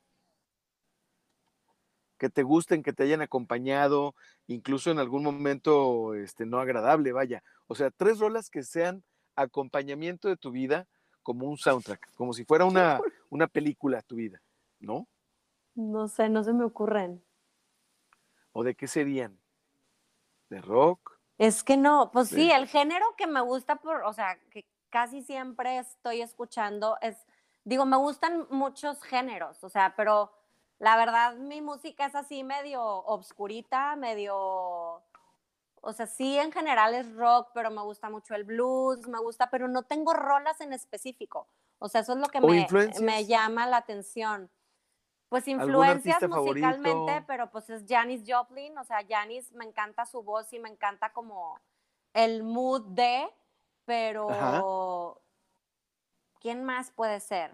que te gusten, que te hayan acompañado, incluso en algún momento este, no agradable, vaya. O sea, tres rolas que sean acompañamiento de tu vida como un soundtrack, como si fuera una, una película tu vida, ¿no? No sé, no se me ocurren. ¿O de qué serían? ¿De rock? Es que no, pues sí, el género que me gusta, por, o sea, que casi siempre estoy escuchando es, digo, me gustan muchos géneros, o sea, pero la verdad, mi música es así medio obscurita, medio, o sea, sí en general es rock, pero me gusta mucho el blues, me gusta, pero no tengo rolas en específico. O sea, eso es lo que me, me, llama la atención. Pues ¿Algún influencias musicalmente, favorito? pero pues es Janis Joplin, o sea, Janis me encanta su voz y me encanta como el mood de, pero ¿quién más puede ser?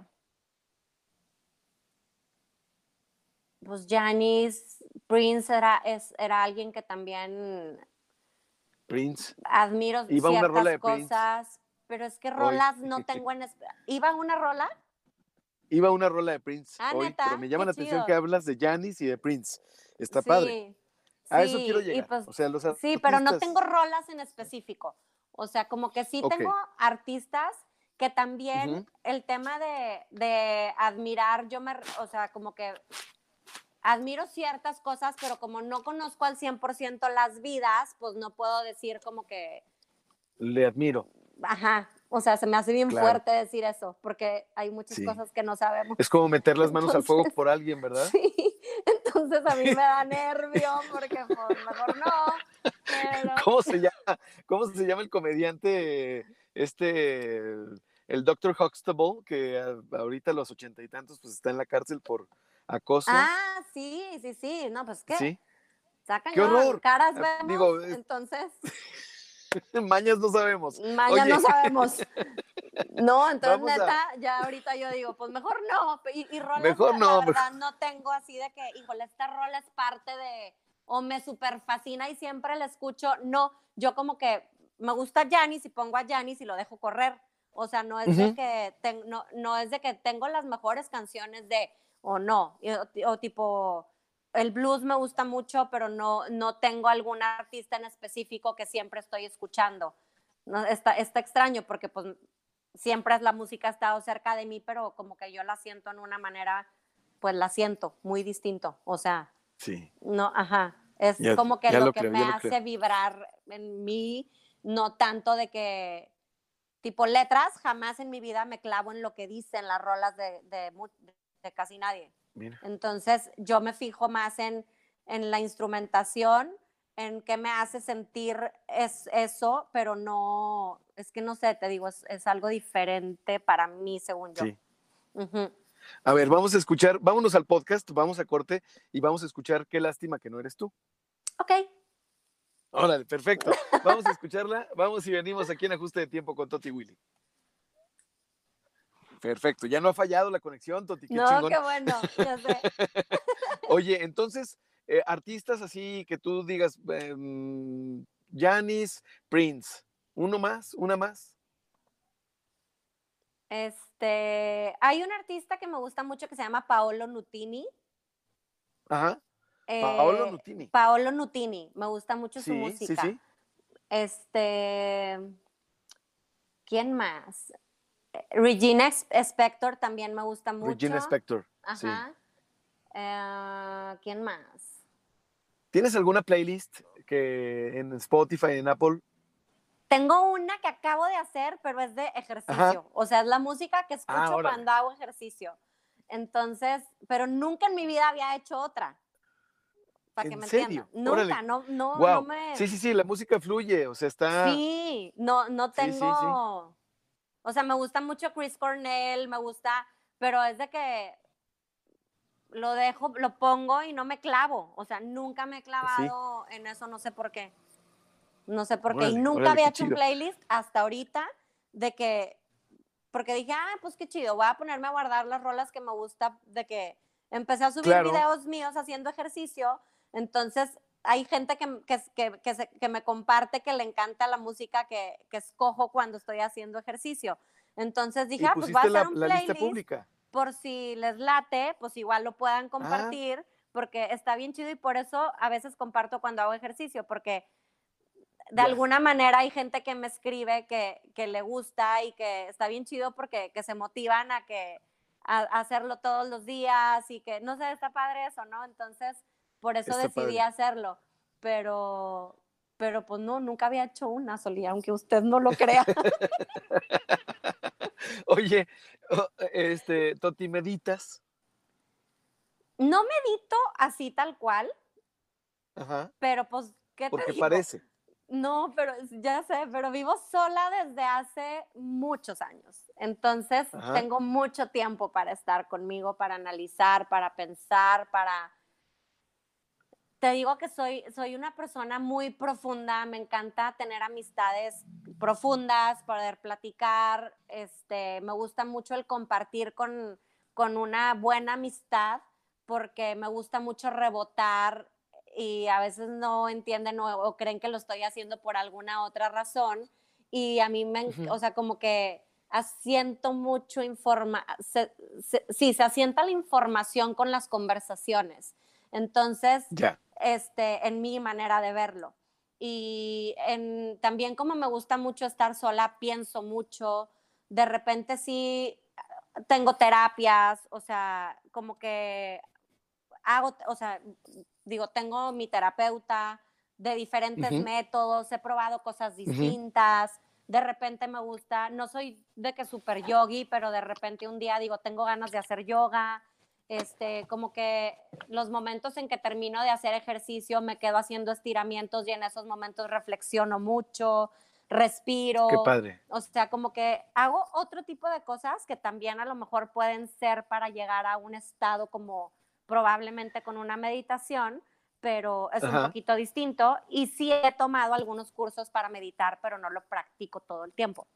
Pues Janis, Prince era, es, era alguien que también Prince. admiro Iba una rola de ciertas Prince. cosas, pero es que rolas no (laughs) tengo en... ¿Iba una rola? Iba una rola de Prince Ah, hoy, pero me llama Qué la atención chido. que hablas de Janis y de Prince. Está padre. Sí, A eso sí, quiero y llegar. pues, o sea, los Sí, pero no tengo rolas en específico. O sea, como que sí tengo artistas que también el tema de, de admirar, yo me, o sea, como que admiro ciertas cosas, pero como no conozco al 100% las vidas, pues no puedo decir como que, Le admiro. ajá, o sea, se me hace bien Claro. fuerte decir eso, porque hay muchas Sí. cosas que no sabemos. Es como meter las manos al fuego por alguien, ¿verdad? (laughs) Sí, entonces a mí me da (laughs) nervio porque pues mejor no. Pero, ¿Cómo se llama? ¿Cómo se llama el comediante este el Dr. Huxtable que ahorita a los ochenta y tantos pues está en la cárcel por acoso? Ah, sí, sí, sí. No, pues qué. Sí. Sacan ¡Qué horror! Caras Ah, vemos. digo, es- entonces, (laughs) Mañas no sabemos. mañana no sabemos. No, entonces Vamos a- neta, ya ahorita yo digo, pues mejor no. Y, y rolas, Mejor la no, verdad, no tengo así de que, híjole, esta rola es parte de, o me super fascina y siempre la escucho. No, yo como que me gusta Janis y pongo a Janis y lo dejo correr. O sea, no es de Ujú. que ten- no, no es de que tengo las mejores canciones de o no, o, o tipo el blues me gusta mucho, pero no no tengo algún artista en específico que siempre estoy escuchando. No, está, está extraño porque pues siempre la música ha estado cerca de mí, pero como que yo la siento en una manera, pues la siento muy distinto. O sea, Sí. no, ajá. Es Ya- como que lo, lo que creo, me lo hace creo. vibrar en mí, no tanto de que, tipo letras, jamás en mi vida me clavo en lo que dicen las rolas de, de de casi nadie. Mira. Entonces, yo me fijo más en, en la instrumentación, en qué me hace sentir es, eso, pero no, es que no sé, te digo, es, es algo diferente para mí, según yo. Sí. A ver, vamos a escuchar, vámonos al podcast, vamos a corte y vamos a escuchar qué lástima que no eres tú. Ok, Órale, perfecto. Vamos a escucharla. Vamos y venimos aquí en Ajuste de Tiempo con Toti Willy. Perfecto, ya no ha fallado la conexión, Toti, qué no, chingón. qué bueno, ya sé. (laughs) Oye, entonces, eh, artistas así que tú digas, em, Janis, Prince, ¿uno más? ¿Una más? Este, hay un artista que me gusta mucho que se llama Paolo Nutini. Ajá, Paolo eh, Nutini. Paolo Nutini, me gusta mucho su Sí, sí, música. sí. Este, ¿quién más? Regina Spector también me gusta mucho. Regina Spector. sí. Ajá. Eh, ¿Quién más? ¿Tienes alguna playlist que en Spotify, en Apple? Tengo una que acabo de hacer, pero es de ejercicio. O sea, es la música que escucho Ah, órale. cuando hago ejercicio. Entonces, pero nunca en mi vida había hecho otra. Para que ¿En me serio? entiendan. Órale. Nunca, no, no, wow. no me. Sí, sí, sí, la música fluye, o sea, está... Sí, no, no Sí, sí, sí. O sea, me gusta mucho Chris Cornell, me gusta, pero es de que lo dejo, lo pongo y no me clavo. O sea, nunca me he clavado en eso, no sé por qué. No sé por qué. Órale, y nunca órale, había hecho un chido. playlist hasta ahorita de que, porque dije, ah, pues qué chido, voy a ponerme a guardar las rolas que me gusta, de que empecé a subir Claro. videos míos haciendo ejercicio, entonces hay gente que, que, que, que se- que me comparte que le encanta la música que, escojo cuando estoy haciendo ejercicio. Entonces dije, ah, pues voy a hacer la, un la lista playlist pública. por si les late, pues igual lo Ah. puedan compartir, porque está bien chido y por eso a veces comparto cuando hago ejercicio, porque de alguna manera hay gente que me escribe que, que le gusta y que está bien chido porque que se motivan a que a, a hacerlo todos los días y que no sé, está padre eso, ¿no? Entonces, por eso Está decidí padre. hacerlo, pero pero pues no, nunca había hecho una solía, aunque usted no lo crea. (laughs) Oye, o- este, Toti, ¿meditas? no medito así tal cual, Ajá, pero pues, ¿qué te porque digo? parece. No, pero ya sé, pero vivo sola desde hace muchos años. Entonces, Ajá. tengo mucho tiempo para estar conmigo, para analizar, para pensar, para... Te digo que soy, soy una persona muy profunda, me encanta tener amistades profundas, poder platicar, este, me gusta mucho el compartir con, con una buena amistad, porque me gusta mucho rebotar y a veces no entienden o, o creen que lo estoy haciendo por alguna otra razón. Y a mí me, o sea, como que asiento mucho informa, se- se- sí, se asienta la información con las conversaciones. Entonces, Ya. Este, en mi manera de verlo. Y en, también como me gusta mucho estar sola, pienso mucho, de repente sí tengo terapias, o sea, como que hago, o sea, digo, tengo mi terapeuta de diferentes métodos, he probado cosas distintas, de repente me gusta, no soy de que super yogi, pero de repente un día digo, tengo ganas de hacer yoga, este, como que los momentos en que termino de hacer ejercicio me quedo haciendo estiramientos y en esos momentos reflexiono mucho, respiro. Qué padre. O sea, como que hago otro tipo de cosas que también a lo mejor pueden ser para llegar a un estado como probablemente con una meditación, pero es un poquito distinto. Y sí he tomado algunos cursos para meditar, pero no lo practico todo el tiempo.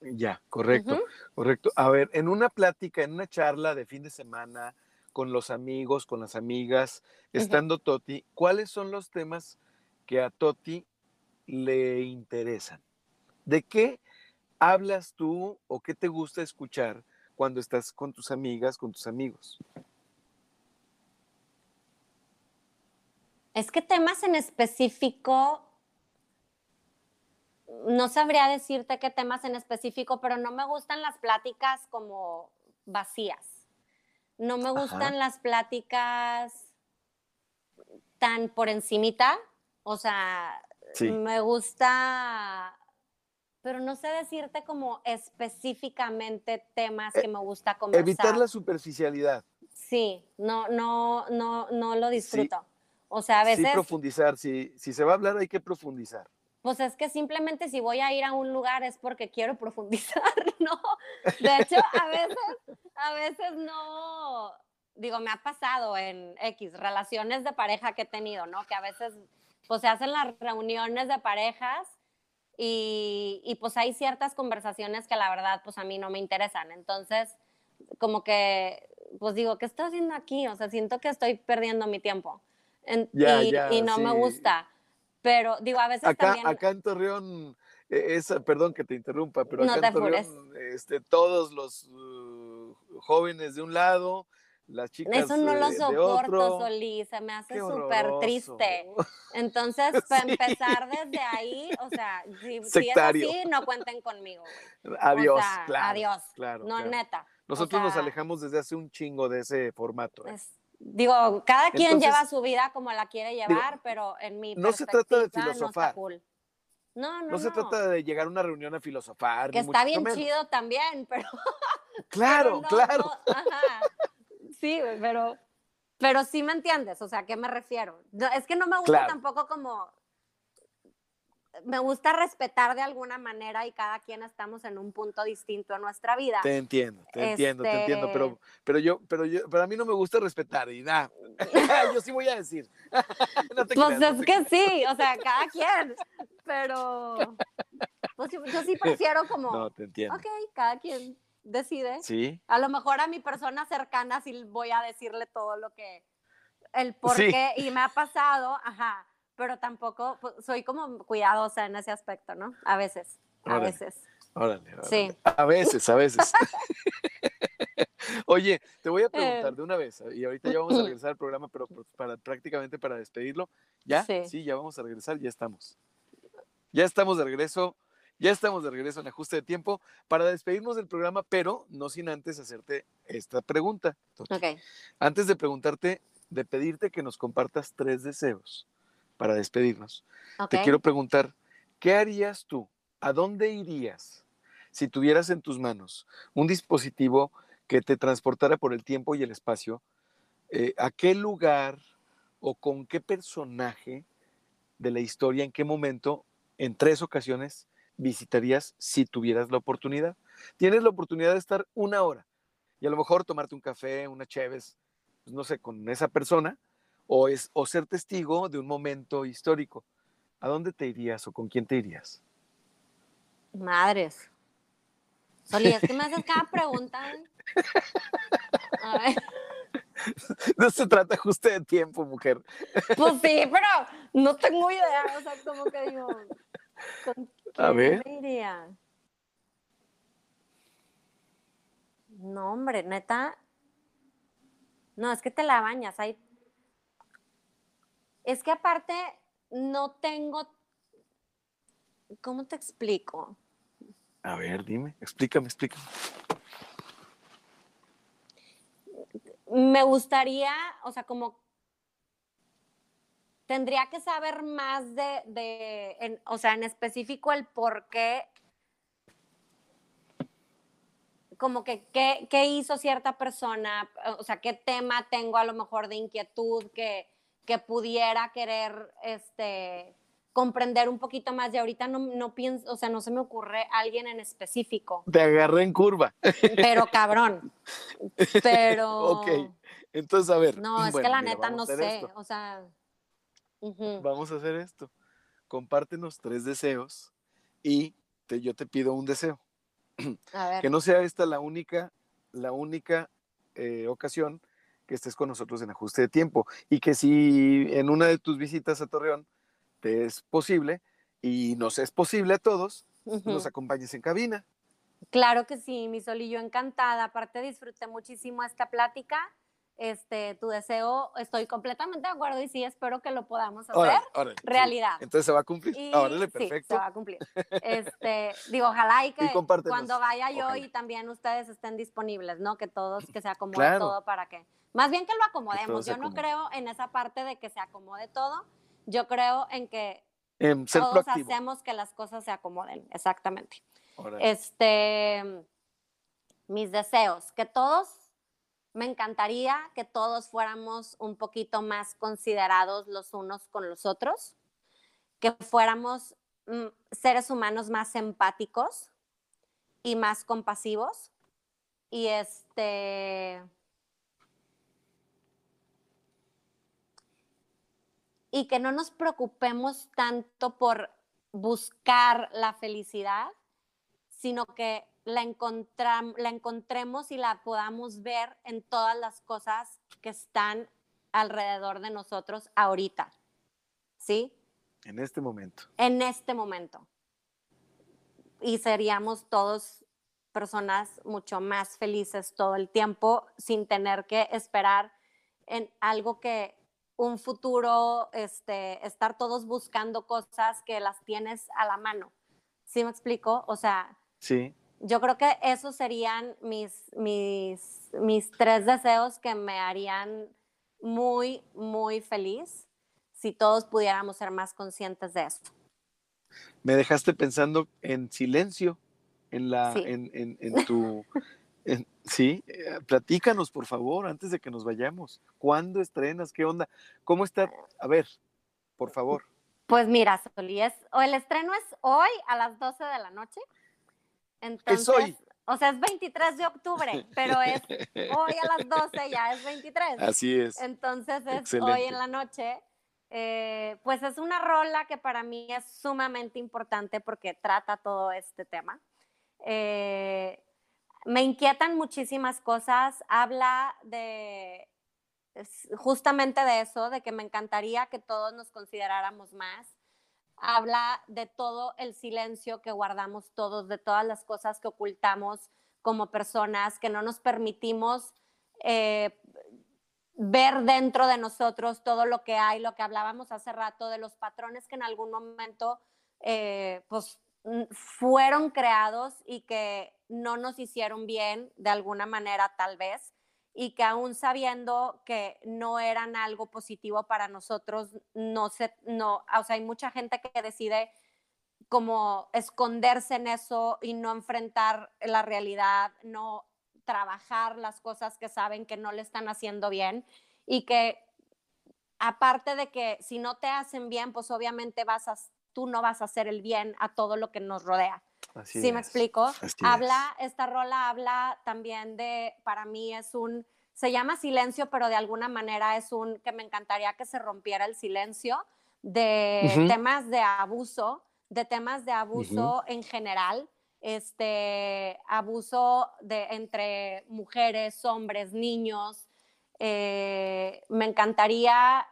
Ya, correcto, correcto. A ver, en una plática, en una charla de fin de semana con los amigos, con las amigas, estando Toti, ¿cuáles son los temas que a Toti le interesan? ¿De qué hablas tú o qué te gusta escuchar cuando estás con tus amigas, con tus amigos? Es que temas en específico, no sabría decirte qué temas en específico, pero no me gustan las pláticas como vacías. No me gustan Ajá. las pláticas tan por encimita. O sea, Sí. me gusta, pero no sé decirte como específicamente temas E- que me gusta conversar. Evitar la superficialidad, Sí, no, no, no, no lo disfruto. O sea, a sí veces, profundizar, si, si se va a hablar hay que profundizar. Pues es que simplemente si voy a ir a un lugar es porque quiero (laughs) profundizar, ¿no? De hecho, a veces, a veces no, digo, me ha pasado en X, relaciones de pareja que he tenido, ¿no? Que a veces, pues se hacen las reuniones de parejas y, y pues hay ciertas conversaciones que la verdad, pues a mí no me interesan. Entonces, como que, pues digo, ¿qué estoy haciendo aquí? O sea, siento que estoy perdiendo mi tiempo. En- y, no me gusta. Pero digo, a veces Acá, también... acá en Torreón, eh, esa, perdón que te interrumpa, pero No acá en Torreón, este, todos los uh, jóvenes de un lado, las chicas Eso no lo de, soporto. Solís, se me hace súper triste. (laughs) Entonces, para empezar desde ahí, o sea, si, si es así, no cuenten conmigo, güey. Adiós, O sea, claro. adiós. claro, no, claro. neta. O Nosotros nos alejamos desde hace un chingo de ese formato. ¿eh? es- digo, cada quien Entonces, lleva su vida como la quiere llevar, pero en mi no se trata de filosofar. No, cool. no, no, No, se trata de llegar a una reunión a filosofar. Que está bien menos. chido también, (laughs) pero... Claro, pero no, claro. ajá. Sí, pero, pero sí me entiendes, o sea, ¿a qué me refiero? Es que no me gusta Claro. tampoco como, me gusta respetar de alguna manera y cada quien estamos en un punto distinto en nuestra vida. Te entiendo, te entiendo, te entiendo, Este- pero, pero yo, pero yo, pero a mí no me gusta respetar y nada. (laughs) yo sí voy a decir. (laughs) No te Pues creas, no es te que sí, o sea, cada (laughs) quien, pero pues yo, yo sí prefiero como, No, te entiendo. ok, cada quien decide. Sí, A lo mejor a mi persona cercana sí voy a decirle todo lo que, el por Sí. qué, y me ha pasado, ajá, pero tampoco, pues, soy como cuidadosa en ese aspecto, ¿no? A veces, a Órale. veces. órale, órale. Sí. A veces, a veces. (laughs) Oye, te voy a preguntar Eh. de una vez, y ahorita ya vamos a regresar al programa, pero pr- para, prácticamente para despedirlo. ¿Ya? Sí. ya vamos a regresar, ya estamos. Ya estamos de regreso, ya estamos de regreso en ajuste de tiempo para despedirnos del programa, pero no sin antes hacerte esta pregunta. Toti. Ok. Antes de preguntarte, de pedirte que nos compartas tres deseos para despedirnos. Te quiero preguntar, ¿qué harías tú? ¿A dónde irías si tuvieras en tus manos un dispositivo que te transportara por el tiempo y el espacio? Eh, ¿A qué lugar o con qué personaje de la historia, en qué momento en tres ocasiones visitarías si tuvieras la oportunidad. Tienes la oportunidad de estar una hora y a lo mejor tomarte un café, una cheves, pues no sé, con esa persona o, es, o ser testigo de un momento histórico. ¿A dónde te irías o con quién te irías? Madres. Soli, es que me haces cada pregunta. A ver. (laughs) No se trata justo de tiempo, mujer. Pues sí, pero no tengo idea. O sea, como que digo. ¿con A quién ver. me iría? No, hombre, neta. No, es que te la bañas. Hay... Es que aparte no tengo. ¿Cómo te explico? A ver, dime, explícame, explícame. me gustaría, o sea, como tendría que saber más de, de en- o sea, en específico el por qué, como que qué, qué hizo cierta persona, o sea, qué tema tengo a lo mejor de inquietud que, que pudiera querer, este, comprender un poquito más. Y ahorita no, no pienso, o sea, no se me ocurre alguien en específico, Te agarré en curva. pero cabrón. (laughs) Pero... Ok. Entonces, a ver. No, es bueno, que la mira, neta no sé, esto. o sea, ujú. Vamos a hacer esto. Compártenos tres deseos y te- yo te pido un deseo. a ver, Que no sea esta la única, la única eh, ocasión que estés con nosotros en ajuste de tiempo. Y que si en una de tus visitas a Torreón te es posible y nos es posible a todos, ujú. nos acompañes en cabina. claro que sí, mi Sol y yo encantada, aparte disfruté muchísimo esta plática, este, tu deseo, estoy completamente de acuerdo y sí, espero que lo podamos hacer Órale, órale, sí. realidad. Entonces se va a cumplir. Y Órale, sí, perfecto. se va a cumplir. (laughs) Este, digo, ojalá y que cuando vaya yo ojalá. y también ustedes estén disponibles, ¿no? Que todos, que se acomode Claro. todo para que, más bien que lo acomodemos. Yo no creo en esa parte de que se acomode todo. Yo creo en que todos proactivo. hacemos que las cosas se acomoden, exactamente. Este, mis deseos, que todos, me encantaría que todos fuéramos un poquito más considerados los unos con los otros, que fuéramos mm, seres humanos más empáticos y más compasivos. Y este... Y que no nos preocupemos tanto por buscar la felicidad, sino que la, encontremos y la podamos ver en todas las cosas que están alrededor de nosotros ahorita, ¿sí? En este momento. En este momento. Y seríamos todos personas mucho más felices todo el tiempo sin tener que esperar en algo que un futuro, este, estar todos buscando cosas que las tienes a la mano. ¿Sí me explico? O sea, Sí. yo creo que esos serían mis, mis, mis tres deseos que me harían muy, muy feliz si todos pudiéramos ser más conscientes de esto. Me dejaste pensando en silencio, en la, Sí. en, en- en tu, (laughs) sí, eh, platícanos por favor antes de que nos vayamos. ¿Cuándo estrenas? ¿Qué onda? ¿Cómo está? A ver, por favor. Pues mira, Soli, es, o el estreno es hoy a las 12 de la noche. Entonces, hoy. O sea, es 23 de octubre, (laughs) pero es hoy a las 12, ya es 23. Así es. Entonces es hoy en la noche. Eh, pues es una rola que para mí es sumamente importante porque trata todo este tema. Eh, me inquietan muchísimas cosas. Habla de justamente de eso, de que me encantaría que todos nos consideráramos más. Habla de todo el silencio que guardamos todos, de todas las cosas que ocultamos como personas, que no nos permitimos eh, ver dentro de nosotros todo lo que hay, lo que hablábamos hace rato, de los patrones que en algún momento eh, pues, fueron creados y que no nos hicieron bien de alguna manera tal vez y que aún sabiendo que no eran algo positivo para nosotros, no se, no, o sea, hay mucha gente que decide como esconderse en eso y no enfrentar la realidad, no trabajar las cosas que saben que no le están haciendo bien y que aparte de que si no te hacen bien, pues obviamente vas a tú no vas a hacer el bien a todo lo que nos rodea. Así ¿Sí me explico? así Habla, esta rola habla también de, para mí es un, se llama silencio, pero de alguna manera es un, que me encantaría que se rompiera el silencio de temas de abuso, de temas de abuso en general, este, abuso de, entre mujeres, hombres, niños. Eh, me encantaría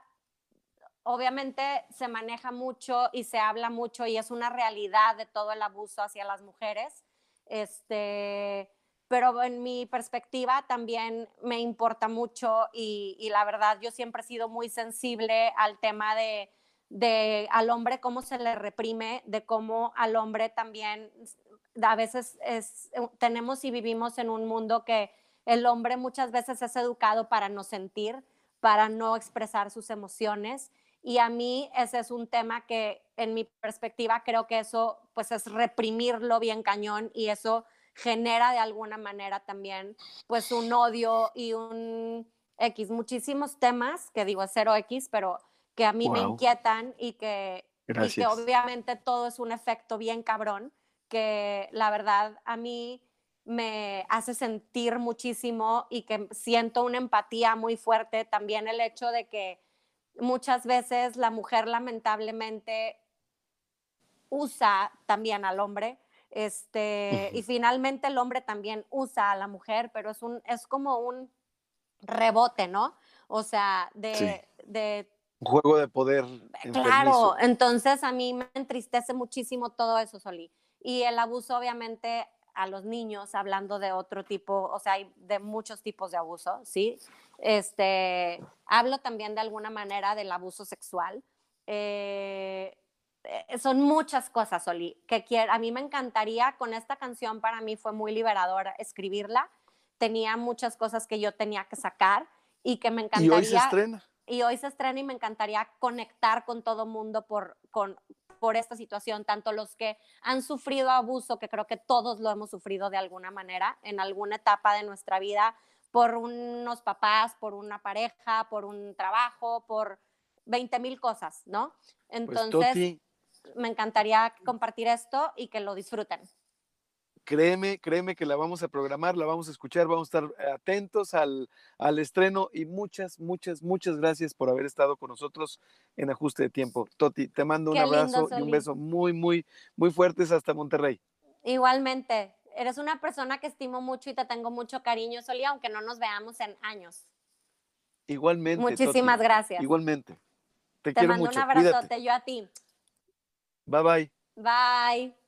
obviamente se maneja mucho y se habla mucho y es una realidad de todo el abuso hacia las mujeres. Este, pero en mi perspectiva también me importa mucho y, la verdad yo siempre he sido muy sensible al tema de, al hombre cómo se le reprime, de cómo al hombre también a veces es, tenemos y vivimos en un mundo que el hombre muchas veces es educado para no sentir, para no expresar sus emociones y a mí ese es un tema que en mi perspectiva creo que eso pues es reprimirlo bien cañón y eso genera de alguna manera también pues un odio y un X, muchísimos temas que digo es cero X, pero que a mí me inquietan y que, y que obviamente todo es un efecto bien cabrón, que la verdad a mí me hace sentir muchísimo y que siento una empatía muy fuerte. También el hecho de que muchas veces la mujer lamentablemente usa también al hombre. Este, y finalmente el hombre también usa a la mujer, pero es, un, es como un rebote, ¿no? O sea, de, Sí. de Un juego de poder. Claro, enfermizo. entonces a mí me entristece muchísimo todo eso, Soli. Y el abuso, obviamente, a los niños, hablando de otro tipo, o sea, hay de muchos tipos de abuso, ¿sí? Este, hablo también de alguna manera del abuso sexual. Eh, eh, son muchas cosas, Soli, que quiero, a mí me encantaría, con esta canción para mí fue muy liberadora escribirla. Tenía muchas cosas que yo tenía que sacar y que me Y encantaría hoy se estrena. y hoy se estrena y me encantaría conectar con todo mundo por, con, por esta situación, tanto los que han sufrido abuso, que creo que todos lo hemos sufrido de alguna manera, en alguna etapa de nuestra vida, por unos papás, por una pareja, por un trabajo, por 20 mil cosas, ¿no? Pues Entonces, me encantaría compartir esto y que lo disfruten. Créeme, créeme que la vamos a programar, la vamos a escuchar, vamos a estar atentos al, al estreno y muchas, muchas, muchas gracias por haber estado con nosotros en Ajuste de Tiempo. Toti, te mando un lindo, abrazo y un beso muy, muy, muy fuertes hasta Monterrey. Igualmente, eres una persona que estimo mucho y te tengo mucho cariño, Soli, aunque no nos veamos en años. Igualmente. Muchísimas Toti, gracias. Igualmente. Te, Te quiero mando mucho. un Cuídate. abrazote, yo a ti. Bye bye. Bye.